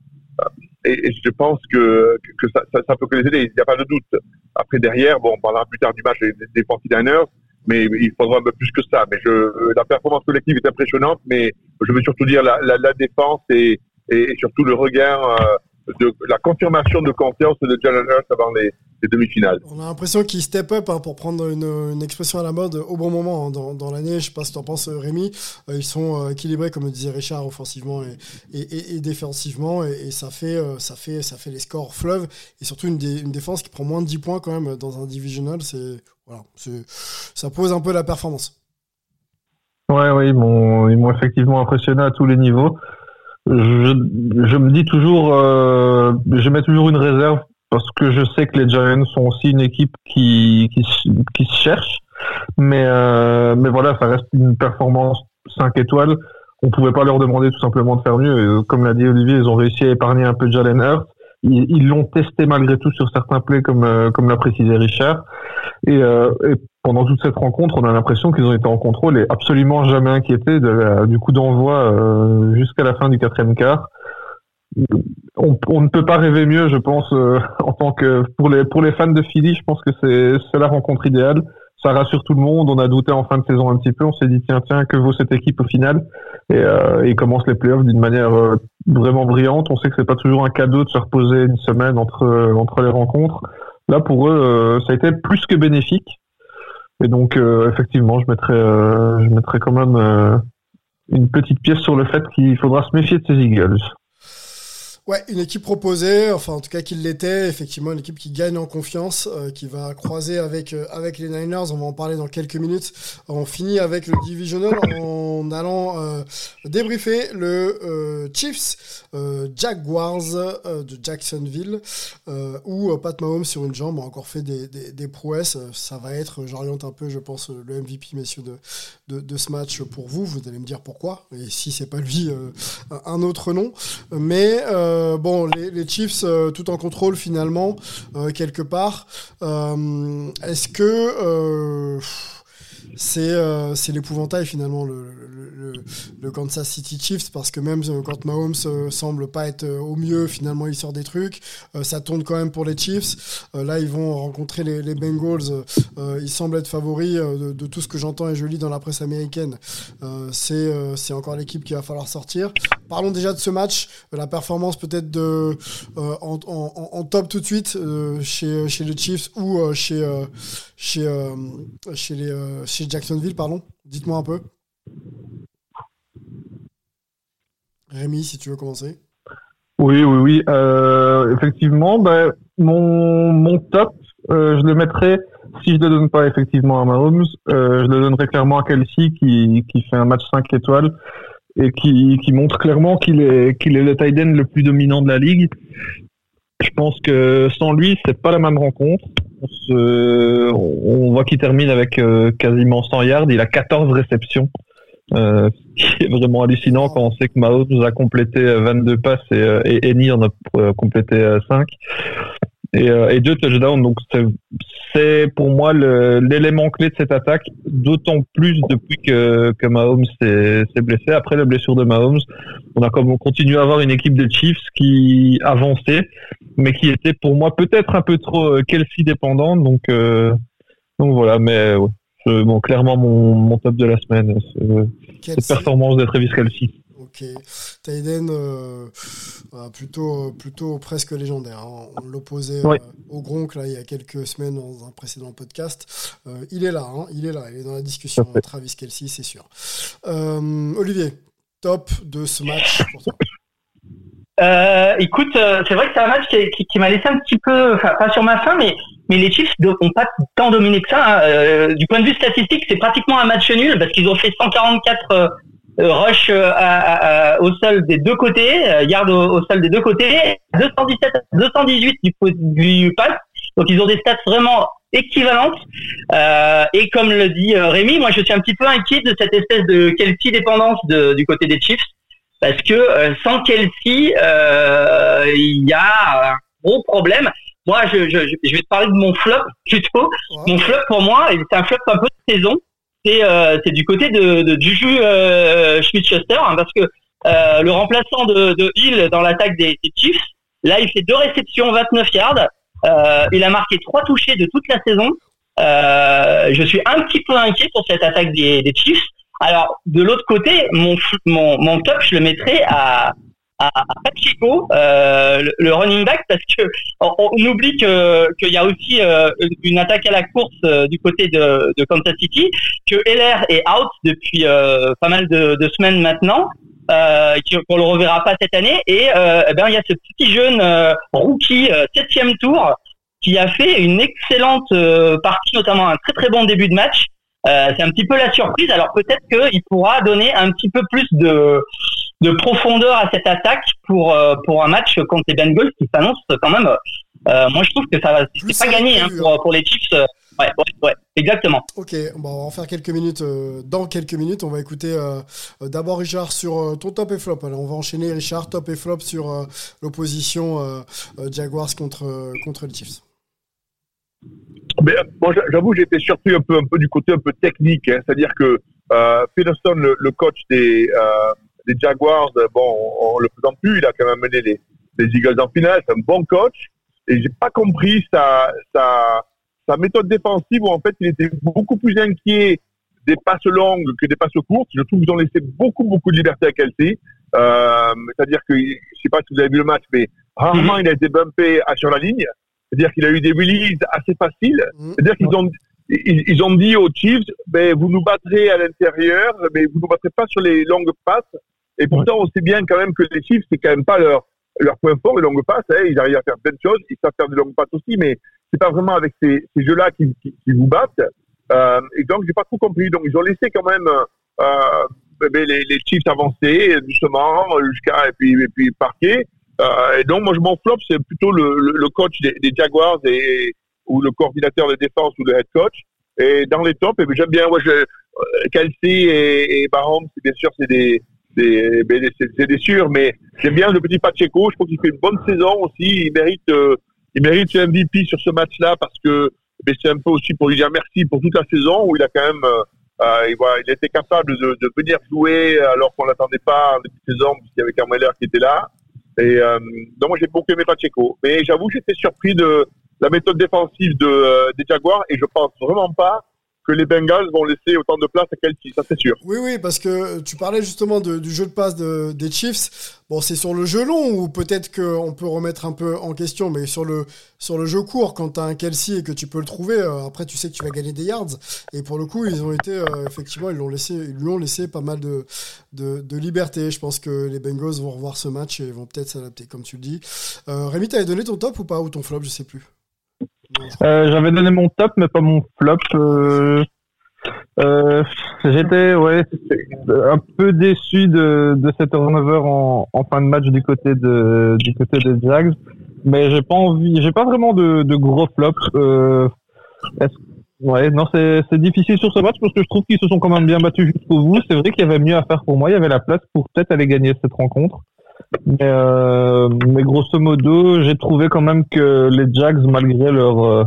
Et, je pense que ça, ça peut que les aider. Il n'y a pas de doute. Après derrière, bon, on parlera plus tard du match des, des 49ers, mais il faudra un peu plus que ça. Mais je, la performance collective est impressionnante, mais je veux surtout dire la, la, la défense et, et, surtout le regain euh, de la confirmation de confiance de Jalen Hurts avant les, les demi-finales. On a l'impression qu'il step up, hein, pour prendre une, une, expression à la mode, au bon moment hein, dans, dans l'année. Je sais pas ce que tu en penses, Rémi. Euh, ils sont euh, équilibrés, comme disait Richard, offensivement et, et, et défensivement, et, ça, fait, euh, ça, fait, ça fait les scores fleuve, et surtout une, une, défense qui prend moins de 10 points quand même dans un divisional. C'est, voilà, ça pose un peu la performance. Ouais, oui, ils m'ont effectivement impressionné à tous les niveaux. Je, je me dis toujours, euh, je mets toujours une réserve parce que je sais que les Giants sont aussi une équipe qui, qui, qui se cherche. Mais, euh, mais voilà, ça reste une performance 5 étoiles. On pouvait pas leur demander tout simplement de faire mieux. Comme l'a dit Olivier, ils ont réussi à épargner un peu Jalen Hurts. Ils l'ont testé malgré tout sur certains plays, comme, euh, comme l'a précisé Richard. Et, euh, et, pendant toute cette rencontre, on a l'impression qu'ils ont été en contrôle et absolument jamais inquiétés du coup d'envoi euh, jusqu'à la fin du quatrième quart. On, ne peut pas rêver mieux, je pense, euh, en tant que pour les pour les fans de Philly, je pense que c'est c'est la rencontre idéale ça rassure tout le monde. On a douté en fin de saison un petit peu. On s'est dit tiens tiens que vaut cette équipe au final? Et euh, ils commencent les playoffs d'une manière vraiment brillante. On sait que c'est pas toujours un cadeau de se reposer une semaine entre entre les rencontres. Là pour eux ça a été plus que bénéfique. Et donc effectivement je mettrais je mettrais quand même une petite pièce sur le fait qu'il faudra se méfier de ces Eagles. Ouais, une équipe proposée, enfin en tout cas qu'il l'était, effectivement une équipe qui gagne en confiance, euh, qui va croiser avec euh, avec les Niners. On va en parler dans quelques minutes. On finit avec le divisional en allant euh, débriefer le Chiefs Jaguars de Jacksonville, où Pat Mahomes sur une jambe a encore fait des, des, prouesses. Ça va être, j'oriente un peu, je pense, le MVP messieurs de, de, ce match pour vous. Vous allez me dire pourquoi et si c'est pas lui, un autre nom, mais bon, les, Chiefs euh, tout en contrôle finalement, euh, quelque part. Est-ce que c'est euh, c'est l'épouvantail finalement le, Kansas City Chiefs parce que même euh, quand Mahomes euh, semble pas être au mieux finalement il sort des trucs ça tourne quand même pour les Chiefs. Là ils vont rencontrer les, Bengals ils semblent être favoris de, tout ce que j'entends et je lis dans la presse américaine. C'est encore l'équipe qui va falloir sortir. Parlons déjà de ce match la performance peut-être de en, top tout de suite chez les Chiefs ou chez les chez Jacksonville, pardon Dites-moi un peu. Rémi, si tu veux commencer. Oui, oui, oui. Euh, effectivement, ben, mon, mon top, euh, je le mettrais, si je ne le donne pas effectivement à Mahomes, euh, je le donnerais clairement à Kelsey qui, qui fait un match 5 étoiles et qui, qui montre clairement qu'il est, est le tight le plus dominant de la ligue. Je pense que sans lui, c'est pas la même rencontre on, voit qu'il termine avec euh, quasiment 100 yards. Il a 14 réceptions. Euh, qui est vraiment hallucinant quand on sait que nous a complété 22 passes et, euh, et Eni en a complété 5 et, et deux touchdowns. Donc c'est pour moi l'élément clé de cette attaque, d'autant plus depuis que, que Mahomes s'est blessé. Après la blessure de Mahomes, on a comme on continue à avoir une équipe de Chiefs qui avançait, mais qui était pour moi peut-être un peu trop euh, Kelsey dépendante. Donc euh, donc voilà, mais bon, clairement mon, mon top de la semaine, cette performance de Travis Kelsey. Ok, Taiden, euh, plutôt, plutôt presque légendaire. Hein. On l'opposait euh, au Gronk là, il y a quelques semaines dans un précédent podcast. Euh, il est là, hein. il est là, il est dans la discussion. Travis Kelsey, c'est sûr. Olivier, top de ce match pour toi écoute, c'est vrai que c'est un match qui, qui, m'a laissé un petit peu, enfin pas sur ma faim, mais mais les Chiefs n'ont pas tant dominé que ça. Hein. du point de vue statistique, c'est pratiquement un match nul parce qu'ils ont fait 144 euh, rush euh, à, au sol des deux côtés, garde euh, au, sol des deux côtés, 217 218 du, du pass. Donc ils ont des stats vraiment équivalentes. Euh, et comme le dit Rémi, moi je suis un petit peu inquiet de cette espèce de Kelsey dépendance de, du côté des Chiefs. Parce que sans Kelsey, il y a un gros problème. Moi, je, je, je, vais te parler de mon flop plutôt. Mon flop pour moi, c'est un flop un peu de saison c'est euh, c'est du côté de, de Juju euh, Schmidt-Schuster hein, parce que euh, le remplaçant de, Hill dans l'attaque des, Chiefs, là il fait deux réceptions, 29 yards. Il a marqué trois touchés de toute la saison. Je suis un petit peu inquiet pour cette attaque des, des Chiefs. Alors de l'autre côté, mon, mon mon top, je le mettrais à à, Pacheco, euh, le, running back, parce que on, oublie que qu'il y a aussi euh, une attaque à la course euh, du côté de, de, Kansas City, que LR est out depuis pas mal de, de, semaines maintenant. Euh, qu'on le reverra pas cette année et eh ben il y a ce petit jeune rookie septième tour qui a fait une excellente partie notamment un très très bon début de match c'est un petit peu la surprise alors peut-être qu'il pourra donner un petit peu plus de de profondeur à cette attaque pour euh, pour un match contre les Bengals qui s'annonce quand même. Euh, moi, je trouve que ça va, c'est pas gagné hein, pour, pour les Chiefs. Euh, ouais, ouais, ouais, exactement. Ok, bon, on va en faire quelques minutes. dans quelques minutes, on va écouter d'abord Richard sur ton top et flop. Alors, on va enchaîner Richard, top et flop sur l'opposition Jaguars contre, contre les Chiefs. Mais, moi, j'avoue, j'ai été surpris un peu, un peu du côté un peu technique. Hein. C'est-à-dire que euh, le, le, coach des, les Jaguars, bon, on, le présente plus, il a quand même mené les, les Eagles en finale, c'est un bon coach. Et j'ai pas compris sa, sa, sa méthode défensive où en fait il était beaucoup plus inquiet des passes longues que des passes courtes. Je trouve qu'ils ont laissé beaucoup, beaucoup de liberté à Kelsey. Euh, c'est-à-dire que, je sais pas si vous avez vu le match, mais rarement il a été bumpé sur la ligne. C'est-à-dire qu'il a eu des releases assez faciles. Mm. C'est-à-dire qu'ils ont, ils, ont dit aux Chiefs, ben, vous nous battrez à l'intérieur, mais vous nous battrez pas sur les longues passes. Et pourtant, on sait bien quand même que les Chiefs, c'est quand même pas leur, leur point fort, les longues passes. Hein. Ils arrivent à faire plein de choses. Ils savent faire des longues passes aussi, mais c'est pas vraiment avec ces, ces jeux-là qu'ils qui, qui vous battent. Euh, et donc, j'ai pas trop compris. Donc, ils ont laissé quand même euh, ben, les, les Chiefs avancer doucement jusqu'à et puis et puis parquer. Euh, et donc, moi, je m'en flop, c'est plutôt le, le, coach des, des, Jaguars et ou le coordinateur de défense ou le head coach. Et dans les tops, et ben, j'aime bien. Moi, je, euh, Kelsey et, et Mahomes, bien sûr, c'est des c'est des sûrs, mais j'aime bien le petit Pacheco. Je trouve qu'il fait une bonne saison aussi. Il mérite, euh, il mérite MVP sur ce match-là parce que c'est un peu aussi pour lui dire merci pour toute la saison où il a quand même, euh, euh il, il était capable de, de venir jouer alors qu'on l'attendait pas en début de saison puisqu'il y avait Carmeler qui était là. Et euh, donc moi j'ai beaucoup aimé Pacheco, mais j'avoue j'étais surpris de la méthode défensive de, euh, des Jaguars et je pense vraiment pas que les Bengals vont laisser autant de place à Kelsey, ça c'est sûr. Oui, oui, parce que tu parlais justement du jeu de passe des Chiefs. Bon, c'est sur le jeu long ou peut-être qu'on peut remettre un peu en question, mais sur le, sur le jeu court, quand tu as un Kelsey et que tu peux le trouver, euh, après tu sais que tu vas gagner des yards. Et pour le coup, ils ont été, euh, effectivement, ils, l'ont laissé, ils lui ont laissé pas mal de, de, liberté. Je pense que les Bengals vont revoir ce match et vont peut-être s'adapter, comme tu le dis. Euh, Rémi, t'avais donné ton top ou pas Ou ton flop, je sais plus. Euh, j'avais donné mon top, mais pas mon flop. Euh, euh, j'étais ouais un peu déçu de, de cet turnover en, en, fin de match du côté de du côté des Jags, mais j'ai pas envie, j'ai pas vraiment de, de gros flops. ouais, non, c'est difficile sur ce match parce que je trouve qu'ils se sont quand même bien battus jusqu'au bout. C'est vrai qu'il y avait mieux à faire pour moi. Il y avait la place pour peut-être aller gagner cette rencontre. Mais, euh, mais grosso modo, j'ai trouvé quand même que les Jags, malgré leur, euh,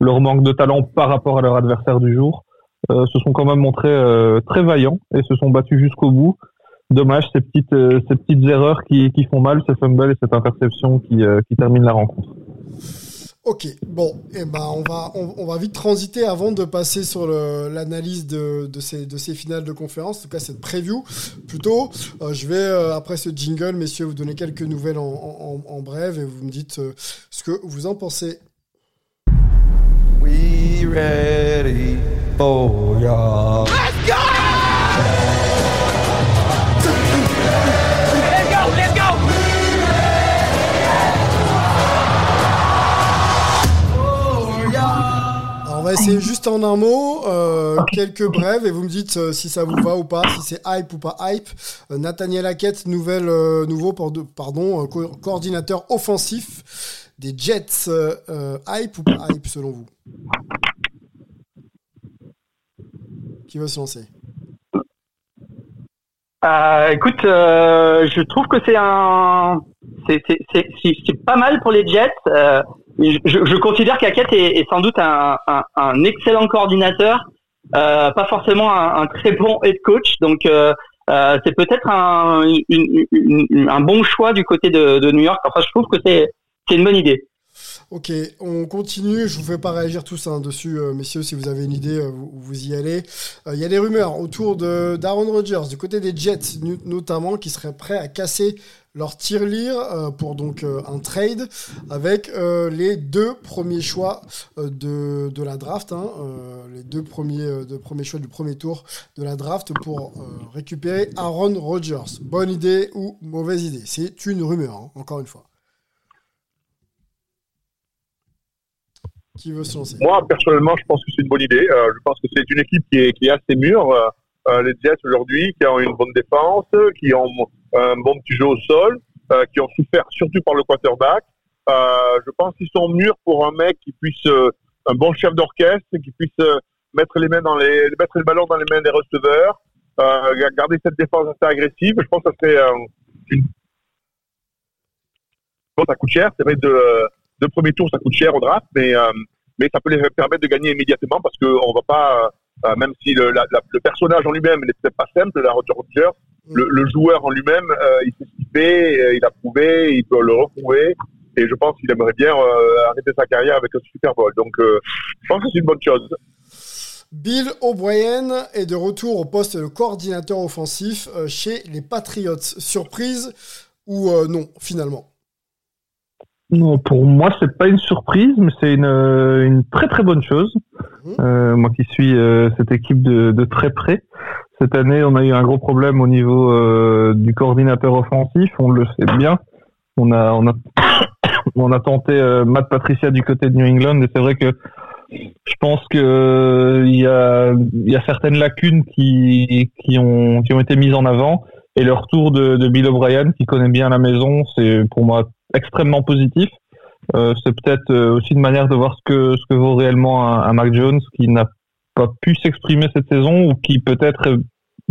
leur manque de talent par rapport à leur adversaire du jour, euh, se sont quand même montrés très vaillants et se sont battus jusqu'au bout. Dommage ces petites, ces petites erreurs qui, qui font mal, ces fumbles et cette interception qui, qui termine la rencontre. Ok, bon, et eh ben on va on, va vite transiter avant de passer sur l'analyse de, de, ces, de ces finales de conférence, en tout cas cette preview plutôt. Euh, je vais euh, après ce jingle, messieurs, vous donner quelques nouvelles en, en, bref et vous me dites euh, ce que vous en pensez. We ready for Let's go! Va essayer juste en un mot, euh, quelques brèves, et vous me dites euh, si ça vous va ou pas, si c'est hype ou pas hype. Euh, Nathaniel Hackett, nouvelle, nouveau pardon, coordinateur offensif des Jets. hype ou pas hype selon vous? Qui veut se lancer? Écoute, je trouve que c'est un, c'est pas mal pour les Jets je, considère qu'Aket est, sans doute un, excellent coordinateur, euh, pas forcément un, très bon head coach. Donc euh, euh, c'est peut-être un, bon choix du côté de, New York. Enfin, je trouve que c'est une bonne idée. Ok, on continue. Je vous fais pas réagir tous hein, dessus, messieurs. Si vous avez une idée, vous, y allez. Il y a des rumeurs autour d'Aaron Rodgers, du côté des Jets notamment, qui seraient prêts à casser leur tirelire euh, pour donc euh, un trade avec euh, les deux premiers choix euh, de, de la draft, hein, les deux premiers, deux premiers choix du premier tour de la draft pour récupérer Aaron Rodgers. Bonne idée ou mauvaise idée? C'est une rumeur, hein, encore une fois. Qui veut se lancer? Moi, personnellement, je pense que c'est une bonne idée. Je pense que c'est une équipe qui est, assez mûre. Les Jets aujourd'hui, qui ont une bonne défense, qui ont un bon petit jeu au sol, euh, qui ont souffert surtout par le quarterback. Euh, je pense qu'ils sont mûrs pour un mec qui puisse, euh, un bon chef d'orchestre, qui puisse mettre les mains dans les, mettre le ballon dans les mains des receveurs, garder cette défense assez agressive. Je pense que ça serait une Bon, ça coûte cher. C'est vrai, de, de premier tour, ça coûte cher au draft, mais, mais ça peut les permettre de gagner immédiatement parce qu'on va pas, même si le, le personnage en lui-même n'est peut-être pas simple, la Roger Rodgers, le, le joueur en lui-même, euh, il qu'il fait, euh, il a prouvé, il peut le reprouver. Et je pense qu'il aimerait bien euh, arrêter sa carrière avec un Super Bowl. Donc, euh, je pense que c'est une bonne chose. Bill O'Brien est de retour au poste de coordinateur offensif euh, chez les Patriots. Surprise ou euh, non, finalement? Non, pour moi, c'est pas une surprise, mais c'est une, une très très bonne chose. Euh, moi qui suis euh, cette équipe de, de très près. Cette année, on a eu un gros problème au niveau euh, du coordinateur offensif. On le sait bien. On a on a on a tenté euh, Matt Patricia du côté de New England et c'est vrai que je pense que euh, y y a certaines lacunes qui qui ont qui ont été mises en avant et le retour de, Bill O'Brien qui connaît bien la maison, c'est pour moi extrêmement positif. Euh, c'est peut-être aussi une manière de voir ce que ce que vaut réellement un, un Mac Jones qui n'a pas pu s'exprimer cette saison ou qui peut-être est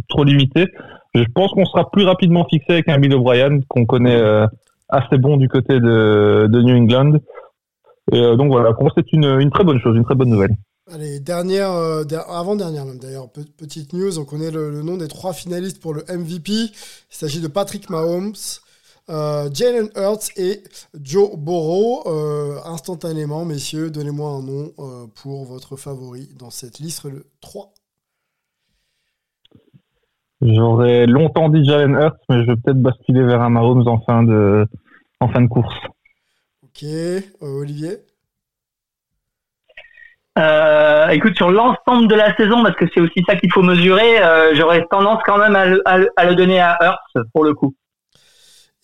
trop limité. Je pense qu'on sera plus rapidement fixé avec un Bill O'Brien qu'on connaît euh, assez bon du côté de, New England. Euh, donc voilà, pour moi c'est une, très bonne chose, une très bonne nouvelle. Allez, dernière, euh, der- avant-dernière même d'ailleurs, pe- petite news, on connaît le nom des trois finalistes pour le MVP. Il s'agit de Patrick Mahomes, euh, Jalen Hurts et Joe Burrow. Euh, instantanément, messieurs, donnez-moi un nom euh, pour votre favori dans cette liste, le 3. J'aurais longtemps dit Jalen Hurts, mais je vais peut-être basculer vers un Mahomes en fin de, en fin de course. Ok, euh, Olivier? Euh, écoute, sur l'ensemble de la saison, parce que c'est aussi ça qu'il faut mesurer, euh, j'aurais tendance quand même à le, à le- à le donner à Hurts pour le coup.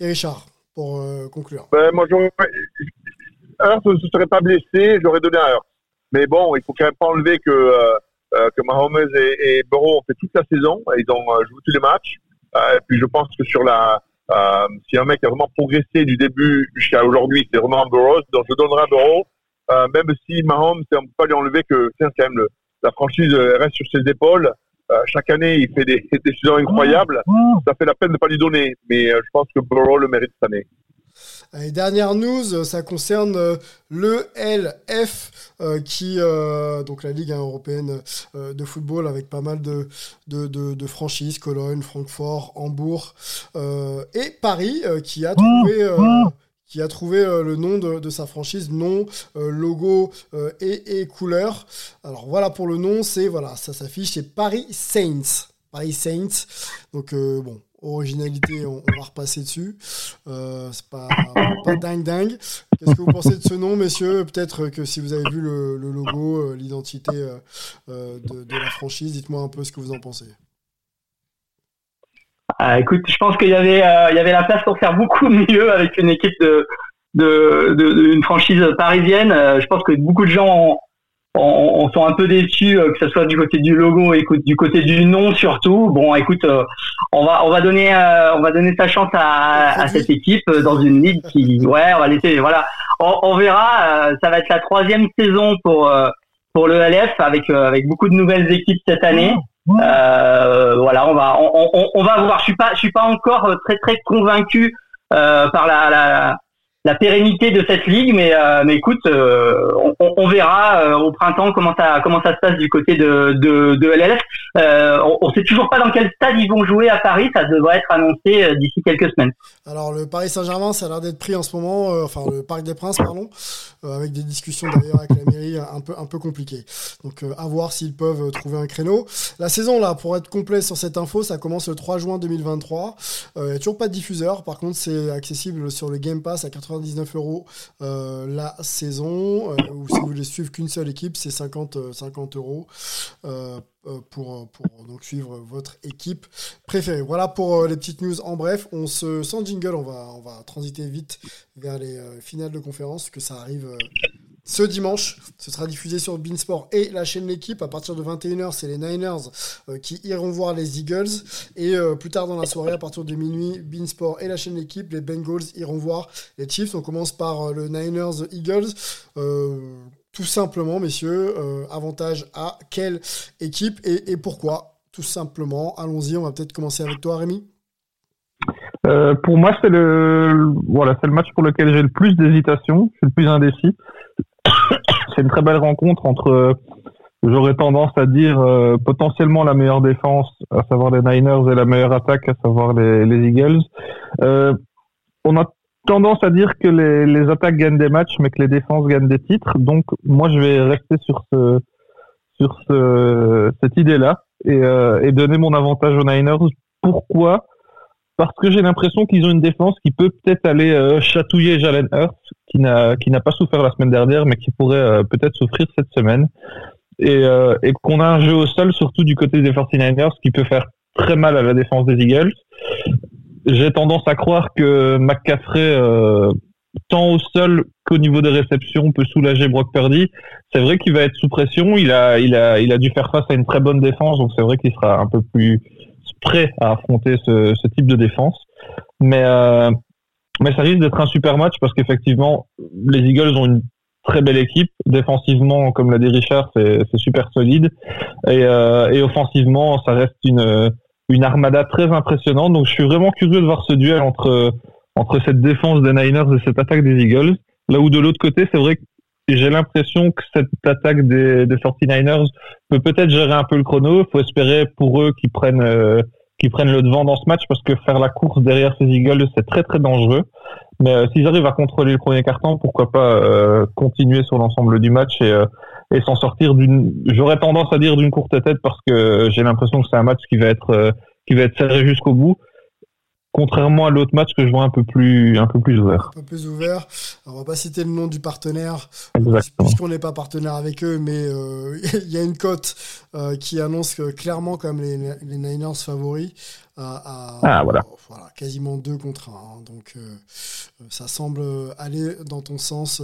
Et Richard, pour euh, conclure. Ben, moi, Hurts ne se serait pas blessé, j'aurais donné à Hurts. Mais bon, il faut quand même pas enlever que, euh, euh, que Mahomes et, et Burrow ont fait toute la saison. Ils ont joué tous les matchs. Et puis, je pense que sur la, si un mec a vraiment progressé du début jusqu'à aujourd'hui, c'est vraiment Burrow. Donc, je donnerai à Burrow. Même si Mahomes, on ne peut pas lui enlever que, tiens, quand même, la franchise reste sur ses épaules. Euh, chaque année, il fait des, des saisons incroyables. Ça fait la peine de ne pas lui donner. Mais euh, je pense que Burrow le mérite cette année. Dernière news, ça concerne euh, le LF, euh, qui, euh, donc la Ligue hein, européenne euh, de football, avec pas mal de, de, de- de franchises, Cologne, Francfort, Hambourg et Paris, qui a trouvé, euh, qui a trouvé euh, le nom de, sa franchise, nom, euh, logo euh, et, couleur. Alors voilà pour le nom, c'est voilà, ça s'affiche, c'est Paris Saints. Paris Saints. Donc bon, originalité, on, va repasser dessus. C'est pas, dingue dingue. Qu'est-ce que vous pensez de ce nom, messieurs? Peut-être que si vous avez vu le, logo, l'identité de, de la franchise, dites-moi un peu ce que vous en pensez. Ah, écoute, je pense qu'il y avait, euh, il y avait la place pour faire beaucoup mieux avec une équipe de, de, de- de- franchise parisienne. Euh, je pense que beaucoup de gens ont- ont- ont- sont un peu déçus, euh, que ce soit du côté du logo, écoute, du côté du nom surtout. Bon, écoute, euh, on va, on va donner, euh, on va donner sa chance à, à cette équipe dans une ligue qui, ouais, on va laisser, voilà, on, on verra. ça va être la troisième saison pour pour le LF avec avec beaucoup de nouvelles équipes cette année. Euh, voilà, on va, on, on, on va voir. Je suis pas, je suis pas encore euh, très très convaincu euh, par la, la la pérennité de cette ligue, mais, euh, mais écoute, euh, on, on, verra euh, au printemps comment ça comment ça se passe du côté de de, de LLF. on, ne sait toujours pas dans quel stade ils vont jouer à Paris. Ça devrait être annoncé d'ici quelques semaines. Alors le Paris Saint-Germain, ça a l'air d'être pris en ce moment, enfin le Parc des Princes, pardon, avec des discussions d'ailleurs avec la mairie un peu un peu compliquées. Donc à voir s'ils peuvent trouver un créneau. La saison là, pour être complet sur cette info, ça commence le 3 juin 2023. Il n'y a toujours pas de diffuseur. Par contre, c'est accessible sur le Game Pass à 80 99 euros euh, la saison. Euh, ou si vous voulez suivre qu'une seule équipe, c'est 50, 50 euh, euros. pour, pour donc suivre votre équipe préférée. Voilà pour les petites news en bref. On se sans jingle, on va on va transiter vite vers les finales de conférence que ça arrive ce dimanche. Ce sera diffusé sur Beansport et la chaîne L'équipe. À partir de 21h, c'est les Niners euh, qui iront voir les Eagles. Et euh, plus tard dans la soirée, à partir de minuit, Beansport et la chaîne L'équipe, les Bengals iront voir les Chiefs. On commence par euh, le Niners Eagles. tout simplement, messieurs, avantage à quelle équipe et, pourquoi? Tout simplement, allons-y. On va peut-être commencer avec toi, Rémi. pour moi, c'est le voilà, c'est le match pour lequel j'ai le plus d'hésitation, je suis le plus indécis. c'est une très belle rencontre entre, euh, j'aurais tendance à dire, euh, potentiellement la meilleure défense, à savoir les Niners, et la meilleure attaque, à savoir les, les Eagles. Euh, on a tendance à dire que les, attaques gagnent des matchs, mais que les défenses gagnent des titres. Donc, moi, je vais rester sur ce, sur ce, cette idée-là et donner mon avantage aux Niners. Pourquoi? Parce que j'ai l'impression qu'ils ont une défense qui peut peut-être aller euh, chatouiller Jalen Hurts, qui n'a qui n'a pas souffert la semaine dernière, mais qui pourrait euh, peut-être souffrir cette semaine, et, euh, et qu'on a un jeu au sol, surtout du côté des 49ers, qui peut faire très mal à la défense des Eagles. J'ai tendance à croire que McCaffrey, tant au sol qu'au niveau des réceptions, peut soulager Brock Purdy. C'est vrai qu'il va être sous pression. Il a, il a, il a dû faire face à une très bonne défense, donc c'est vrai qu'il sera un peu plus prêt à affronter ce, type de défense. Mais, euh, mais ça risque d'être un super match parce qu'effectivement, les Eagles ont une très belle équipe. Défensivement, comme l'a dit Richard, c'est super solide. Et, euh, et offensivement, ça reste une, une armada très impressionnante. Donc je suis vraiment curieux de voir ce duel entre, entre cette défense des Niners et cette attaque des Eagles. Là où de l'autre côté, c'est vrai que j'ai l'impression que cette attaque des, des 49ers peut peut-être gérer un peu le chrono. Il faut espérer pour eux qu'ils prennent, euh, qu'ils prennent le devant dans ce match parce que faire la course derrière ces Eagles, c'est très très dangereux. Mais euh, s'ils arrivent à contrôler le premier carton, pourquoi pas euh, continuer sur l'ensemble du match et, et s'en sortir d'une, j'aurais tendance à dire d'une courte tête parce que j'ai l'impression que c'est un match qui va être qui va être serré jusqu'au bout contrairement à l'autre match que je vois un peu plus un peu plus ouvert. Un peu plus ouvert. Alors, on va pas citer le nom du partenaire puisqu'on n'est pas partenaire avec eux, mais euh, il y a une cote euh, qui annonce clairement comme les, les Niners favoris à, ah, voilà. quasiment deux contre un. Hein. Donc euh, ça semble aller dans ton sens,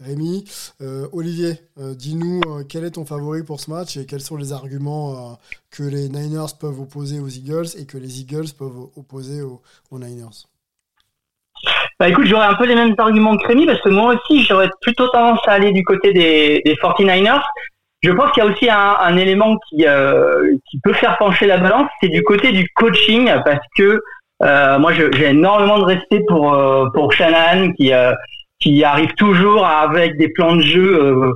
Rémi. Olivier, dis-nous quel est ton favori pour ce match et quels sont les arguments que les Niners peuvent opposer aux Eagles et que les Eagles peuvent opposer aux, Niners? Bah écoute, j'aurais un peu les mêmes arguments que Rémi parce que moi aussi j'aurais plutôt tendance à aller du côté des, des 49ers. Je pense qu'il y a aussi un, élément qui, euh, qui peut faire pencher la balance, c'est du côté du coaching parce que euh, moi j'ai énormément de respect pour euh, pour Shanahan qui qui arrive toujours avec des plans de jeu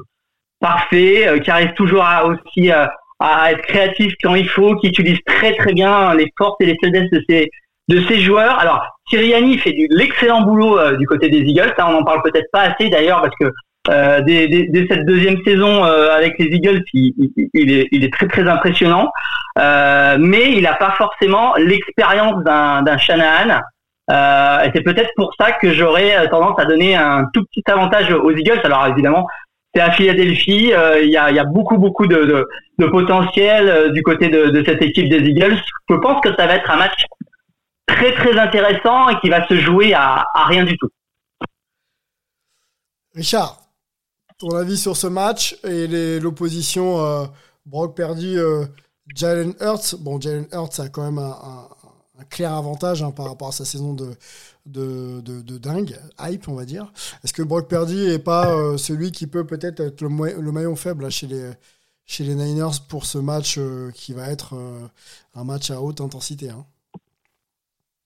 parfaits, qui arrive toujours à aussi à être créatif quand il faut, qui utilise très très bien les forces et les faiblesses de ses de ses joueurs. Alors Siriani fait de l'excellent boulot euh, du côté des Eagles. Ça, on en parle peut-être pas assez d'ailleurs parce que euh, dès, cette deuxième saison euh, avec les Eagles, il, est, très très impressionnant. Euh, mais il n'a pas forcément l'expérience d'un, Shanahan. et c'est peut-être pour ça que j'aurais tendance à donner un tout petit avantage aux Eagles. Alors évidemment, c'est à Philadelphie. Euh, il y, a, beaucoup, beaucoup de, potentiel euh, du côté de, cette équipe des Eagles. Je pense que ça va être un match très, très intéressant et qui va se jouer à, rien du tout. Richard, ton avis sur ce match et l'opposition euh, Brock perdu, Jalen Hurts. Bon, Jalen Hurts a quand même un, clair avantage hein, par rapport à sa saison de, dingue, hype, on va dire. Est-ce que Brock Purdy est pas euh, celui qui peut peut-être être le, le, maillon faible chez, les, chez les Niners pour ce match euh, qui va être euh, un match à haute intensité hein?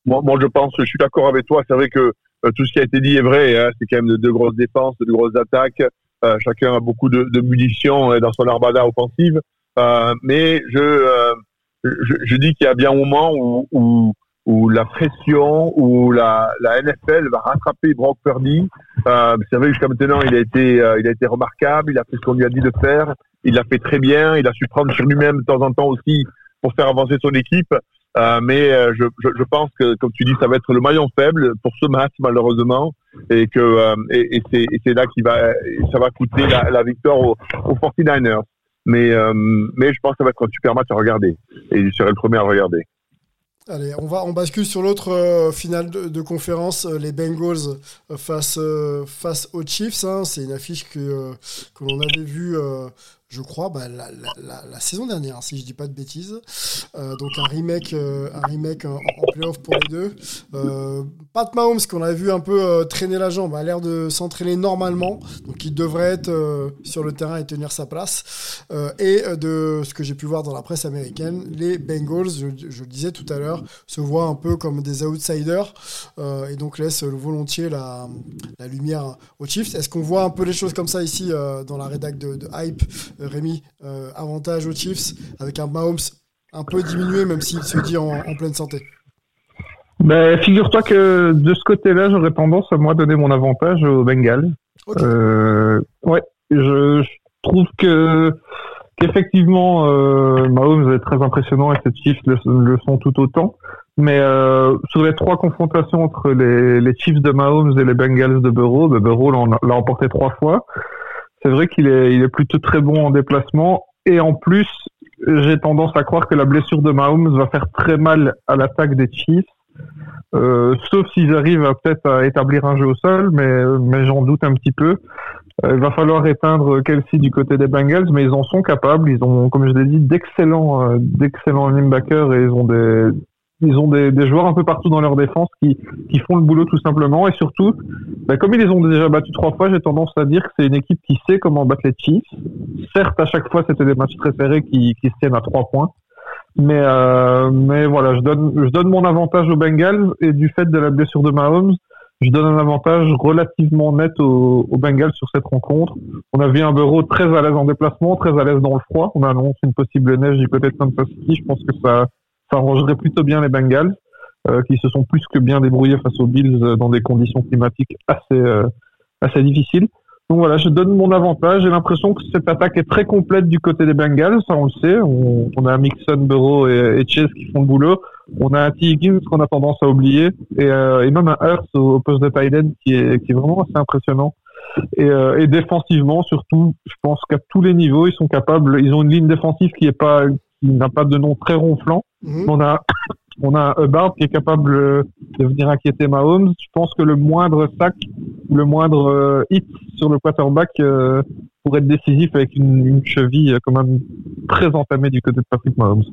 Moi, moi, je pense, je suis d'accord avec toi. C'est vrai que tout ce qui a été dit est vrai. Hein. C'est quand même de, de, grosses défenses, de grosses attaques. Chacun a beaucoup de, de munitions dans son armada offensive. mais je, je, je, dis qu'il y a bien un moment où, où où la pression, où la, la NFL va rattraper Brock Purdy. Euh, c'est vrai jusqu'à maintenant, il a été, euh, il a été remarquable. Il a fait ce qu'on lui a dit de faire. Il l'a fait très bien. Il a su prendre sur lui-même de temps en temps aussi pour faire avancer son équipe. Euh, mais euh, je, je, je, pense que, comme tu dis, ça va être le maillon faible pour ce match malheureusement, et que euh, et, c'est là qu'il va, ça va coûter la, victoire aux, aux 49ers. Mais mais je pense que ça va être un super match à regarder, et il serait le premier à regarder. Allez, on va on bascule sur l'autre euh, finale de, conférence, euh, les Bengals euh, face face aux Chiefs. Hein. C'est une affiche que que l'on avait vue je crois, bah, la, saison dernière, si je dis pas de bêtises. Euh, donc un remake, euh, un remake en, en, playoff pour les deux. Euh, Pat Mahomes, qu'on a vu un peu euh, traîner la jambe, a l'air de s'entraîner normalement, donc il devrait être sur le terrain et tenir sa place. Et de ce que j'ai pu voir dans la presse américaine, les Bengals, je, le disais tout à l'heure, se voient un peu comme des outsiders et donc laissent volontiers la, lumière aux Chiefs. Est-ce qu'on voit un peu les choses comme ça ici dans la rédac de Hype Rémi, euh, avantage aux Chiefs avec un Mahomes un peu diminué, même s'il se dit en, en pleine santé ben, Figure-toi que de ce côté-là, j'aurais tendance à moi donner mon avantage aux Bengals. Okay. Euh, ouais, je, je, trouve que qu'effectivement euh, Mahomes est très impressionnant et ces Chiefs le, le, sont tout autant. Mais euh, sur les trois confrontations entre les, les, Chiefs de Mahomes et les Bengals de Burrow, ben Burrow l'a emporté trois fois c'est vrai qu'il est, plutôt très bon en déplacement. Et en plus, j'ai tendance à croire que la blessure de Mahomes va faire très mal à l'attaque des Chiefs. Euh, sauf s'ils arrivent à peut-être à établir un jeu au sol, mais, mais j'en doute un petit peu. Euh, il va falloir éteindre Kelsey du côté des Bengals, mais ils en sont capables. Ils ont, comme je l'ai dit, d'excellents, euh, d'excellents linebackers et ils ont des, ils ont des, joueurs un peu partout dans leur défense qui, qui font le boulot tout simplement. Et surtout, bah, comme ils les ont déjà battus trois fois, j'ai tendance à dire que c'est une équipe qui sait comment battre les Chiefs. Certes, à chaque fois, c'était des matchs très serrés qui, qui se tiennent à trois points. Mais, euh, mais voilà, je donne, je donne mon avantage aux Bengals et du fait de la blessure de Mahomes, je donne un avantage relativement net aux, aux Bengals sur cette rencontre. On a vu un bureau très à l'aise en déplacement, très à l'aise dans le froid. On annonce une possible neige du côté de Kansas City. Je pense que ça, ça arrangerait plutôt bien les Bengals, euh, qui se sont plus que bien débrouillés face aux Bills euh, dans des conditions climatiques assez, euh, assez difficiles. Donc voilà, je donne mon avantage. J'ai l'impression que cette attaque est très complète du côté des Bengals, ça on le sait. On, on a Mixon, Burrow et, et, Chase qui font le boulot. On a un T. Higgins qu'on a tendance à oublier et, et même un Hurst au, poste de tight qui est, qui est vraiment assez impressionnant. Et, et défensivement, surtout, je pense qu'à tous les niveaux, ils sont capables. Ils ont une ligne défensive qui est pas, n'a pas de nom très ronflant. Mmh. On a on a un Hubbard qui est capable de venir inquiéter Mahomes. Je pense que le moindre sac, le moindre euh, hit sur le quarterback euh, pour être décisif avec une, une, cheville quand même très entamée du côté de Patrick Mahomes?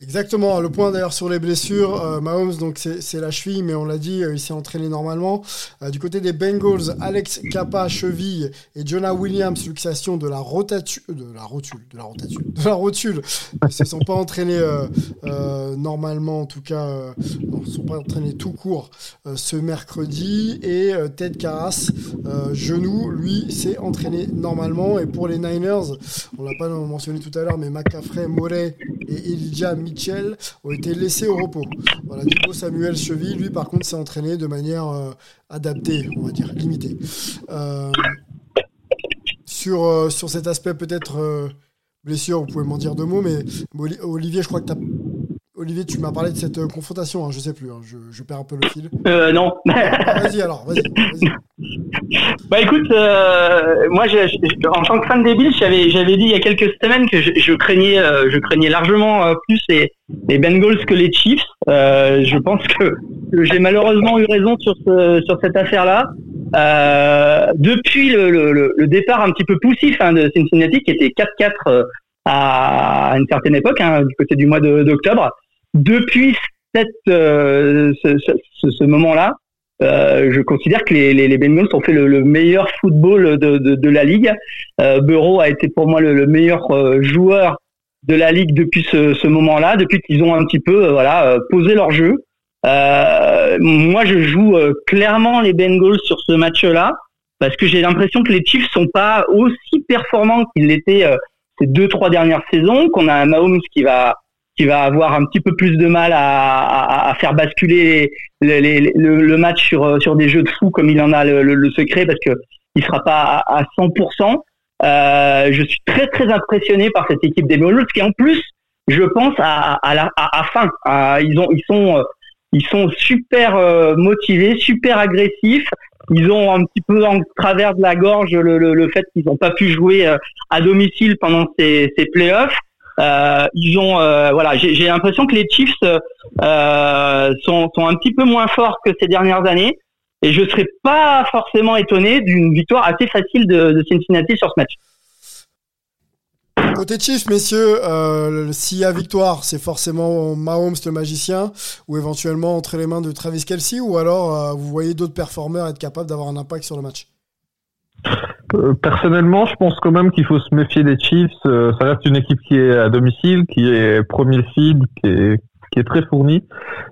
Exactement. Le point d'ailleurs sur les blessures, euh, Mahomes donc c'est la cheville, mais on l'a dit, euh, il s'est entraîné normalement. Euh, du côté des Bengals, Alex Kappa cheville et Jonah Williams luxation de la rotatule, de la rotule, de la. Ils se sont pas entraînés normalement, en tout cas, ils sont pas entraînés tout court ce mercredi. Et Ted Carras, genou, lui, s'est entraîné normalement. Et pour les Niners, on l'a pas mentionné tout à l'heure, mais McCaffrey, Moret et Elijah Mitchell ont été laissés au repos. Voilà, Nico Samuel Cheville, lui, par contre, s'est entraîné de manière euh, adaptée, on va dire, limitée. Euh, sur, euh, sur cet aspect, peut-être blessure, vous pouvez m'en dire deux mots, mais Olivier, je crois que tu as Olivier, tu m'as parlé de cette euh, confrontation, hein, je sais plus, hein, je, je, perds un peu le fil. Euh, non. vas-y alors, vas-y. Vas bah écoute, euh, moi, je, je, en tant que fan des Bills, j'avais, j'avais dit il y a quelques semaines que je, craignais, euh, je craignais largement plus les, les, Bengals que les Chiefs. Je pense que, que j'ai malheureusement eu raison sur ce, sur cette affaire-là. depuis le, le, le, départ un petit peu poussif hein, de Cincinnati, qui était 4-4 à une certaine époque, hein, du côté du mois d'octobre depuis cette, euh, ce, ce, ce moment-là, euh, je considère que les, les, les Bengals ont fait le, le meilleur football de, de, de la ligue. Euh, Bureau a été pour moi le, le meilleur euh, joueur de la ligue depuis ce, ce moment-là, depuis qu'ils ont un petit peu euh, voilà posé leur jeu. moi, je joue clairement les Bengals sur ce match-là parce que j'ai l'impression que les Chiefs sont pas aussi performants qu'ils l'étaient ces deux trois dernières saisons, qu'on a un Mahomes qui va qui va avoir un petit peu plus de mal à, à, faire basculer le, match sur sur des jeux de fou comme il en a le, le, secret parce que il sera pas à, 100%. Euh, je suis très très impressionné par cette équipe des Bengals qui en plus, je pense à à la à, fin. ils ont ils sont ils sont super euh, motivés, super agressifs. Ils ont un petit peu en travers de la gorge le, le, le fait qu'ils n'ont pas pu jouer euh, à domicile pendant ces, ces playoffs. Euh, ils ont, euh, voilà, j'ai l'impression que les Chiefs euh, sont, un petit peu moins forts que ces dernières années, et je serais pas forcément étonné d'une victoire assez facile de, Cincinnati sur ce match. Côté Chiefs, messieurs, s'il y a victoire, c'est forcément Mahomes le magicien, ou éventuellement entre les mains de Travis Kelsey, ou alors vous voyez d'autres performeurs être capables d'avoir un impact sur le match Personnellement, je pense quand même qu'il faut se méfier des Chiefs. ça reste une équipe qui est à domicile, qui est premier seed, qui est, qui est très fournie.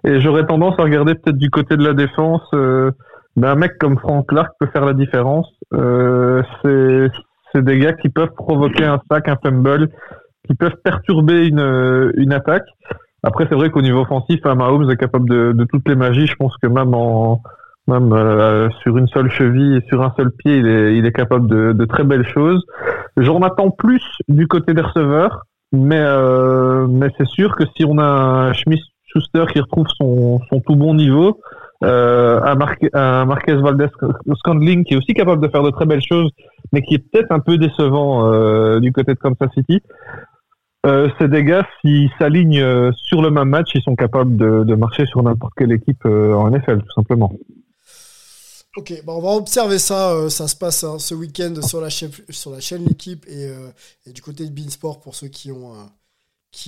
Et j'aurais tendance à regarder peut-être du côté de la défense. Ben, un mec comme Frank Clark peut faire la différence. c'est c'est des gars qui peuvent provoquer un sac, un fumble, qui peuvent perturber une, euh, une attaque. Après, c'est vrai qu'au niveau offensif, hein, Mahomes est capable de, de, toutes les magies. Je pense que même en même euh, sur une seule cheville et sur un seul pied, il est, il est capable de, de très belles choses. J'en attends plus du côté des receveurs, mais euh, mais c'est sûr que si on a un Schmidt Schuster qui retrouve son, son tout bon niveau, euh, un, un Marquez Valdez Scandling qui est aussi capable de faire de très belles choses, mais qui est peut-être un peu décevant euh, du côté de Kansas City. Euh, ces dégâts, s'ils s'alignent euh, sur le même match, ils sont capables de, de marcher sur n'importe quelle équipe euh, en NFL, tout simplement. Ok, bah on va observer ça. Euh, ça se passe hein, ce week-end sur la chaîne, sur la chaîne L'équipe et, et, du côté de Beansport pour ceux qui ont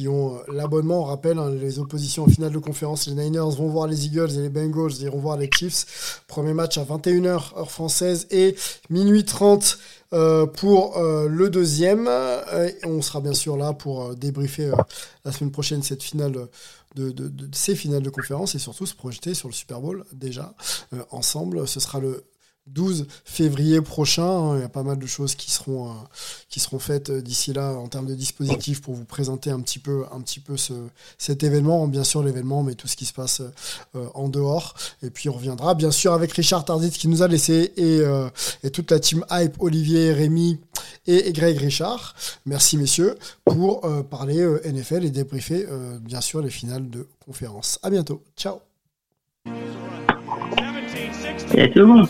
euh, l'abonnement. On rappelle, hein, les oppositions en finale de conférence, les Niners vont voir les Eagles et les Bengals iront voir les Chiefs. Premier match à 21h heure française et minuit 30 euh, pour euh, le deuxième. on sera bien sûr là pour débriefer la semaine prochaine cette finale de, ces finales de conférence et surtout se projeter sur le Super Bowl déjà ensemble. Ce sera le 12 février prochain. Il y a pas mal de choses qui seront, euh, qui seront faites euh, d'ici là en termes de dispositifs pour vous présenter un petit peu, un petit peu ce, cet événement. Bien sûr, l'événement, mais tout ce qui se passe euh, en dehors. Et puis, on reviendra bien sûr avec Richard Tardit qui nous a laissé et, et toute la team Hype, Olivier, Rémi et, Greg Richard. Merci, messieurs, pour parler NFL et débriefer bien sûr les finales de conférence. À bientôt. Ciao. Tout le monde.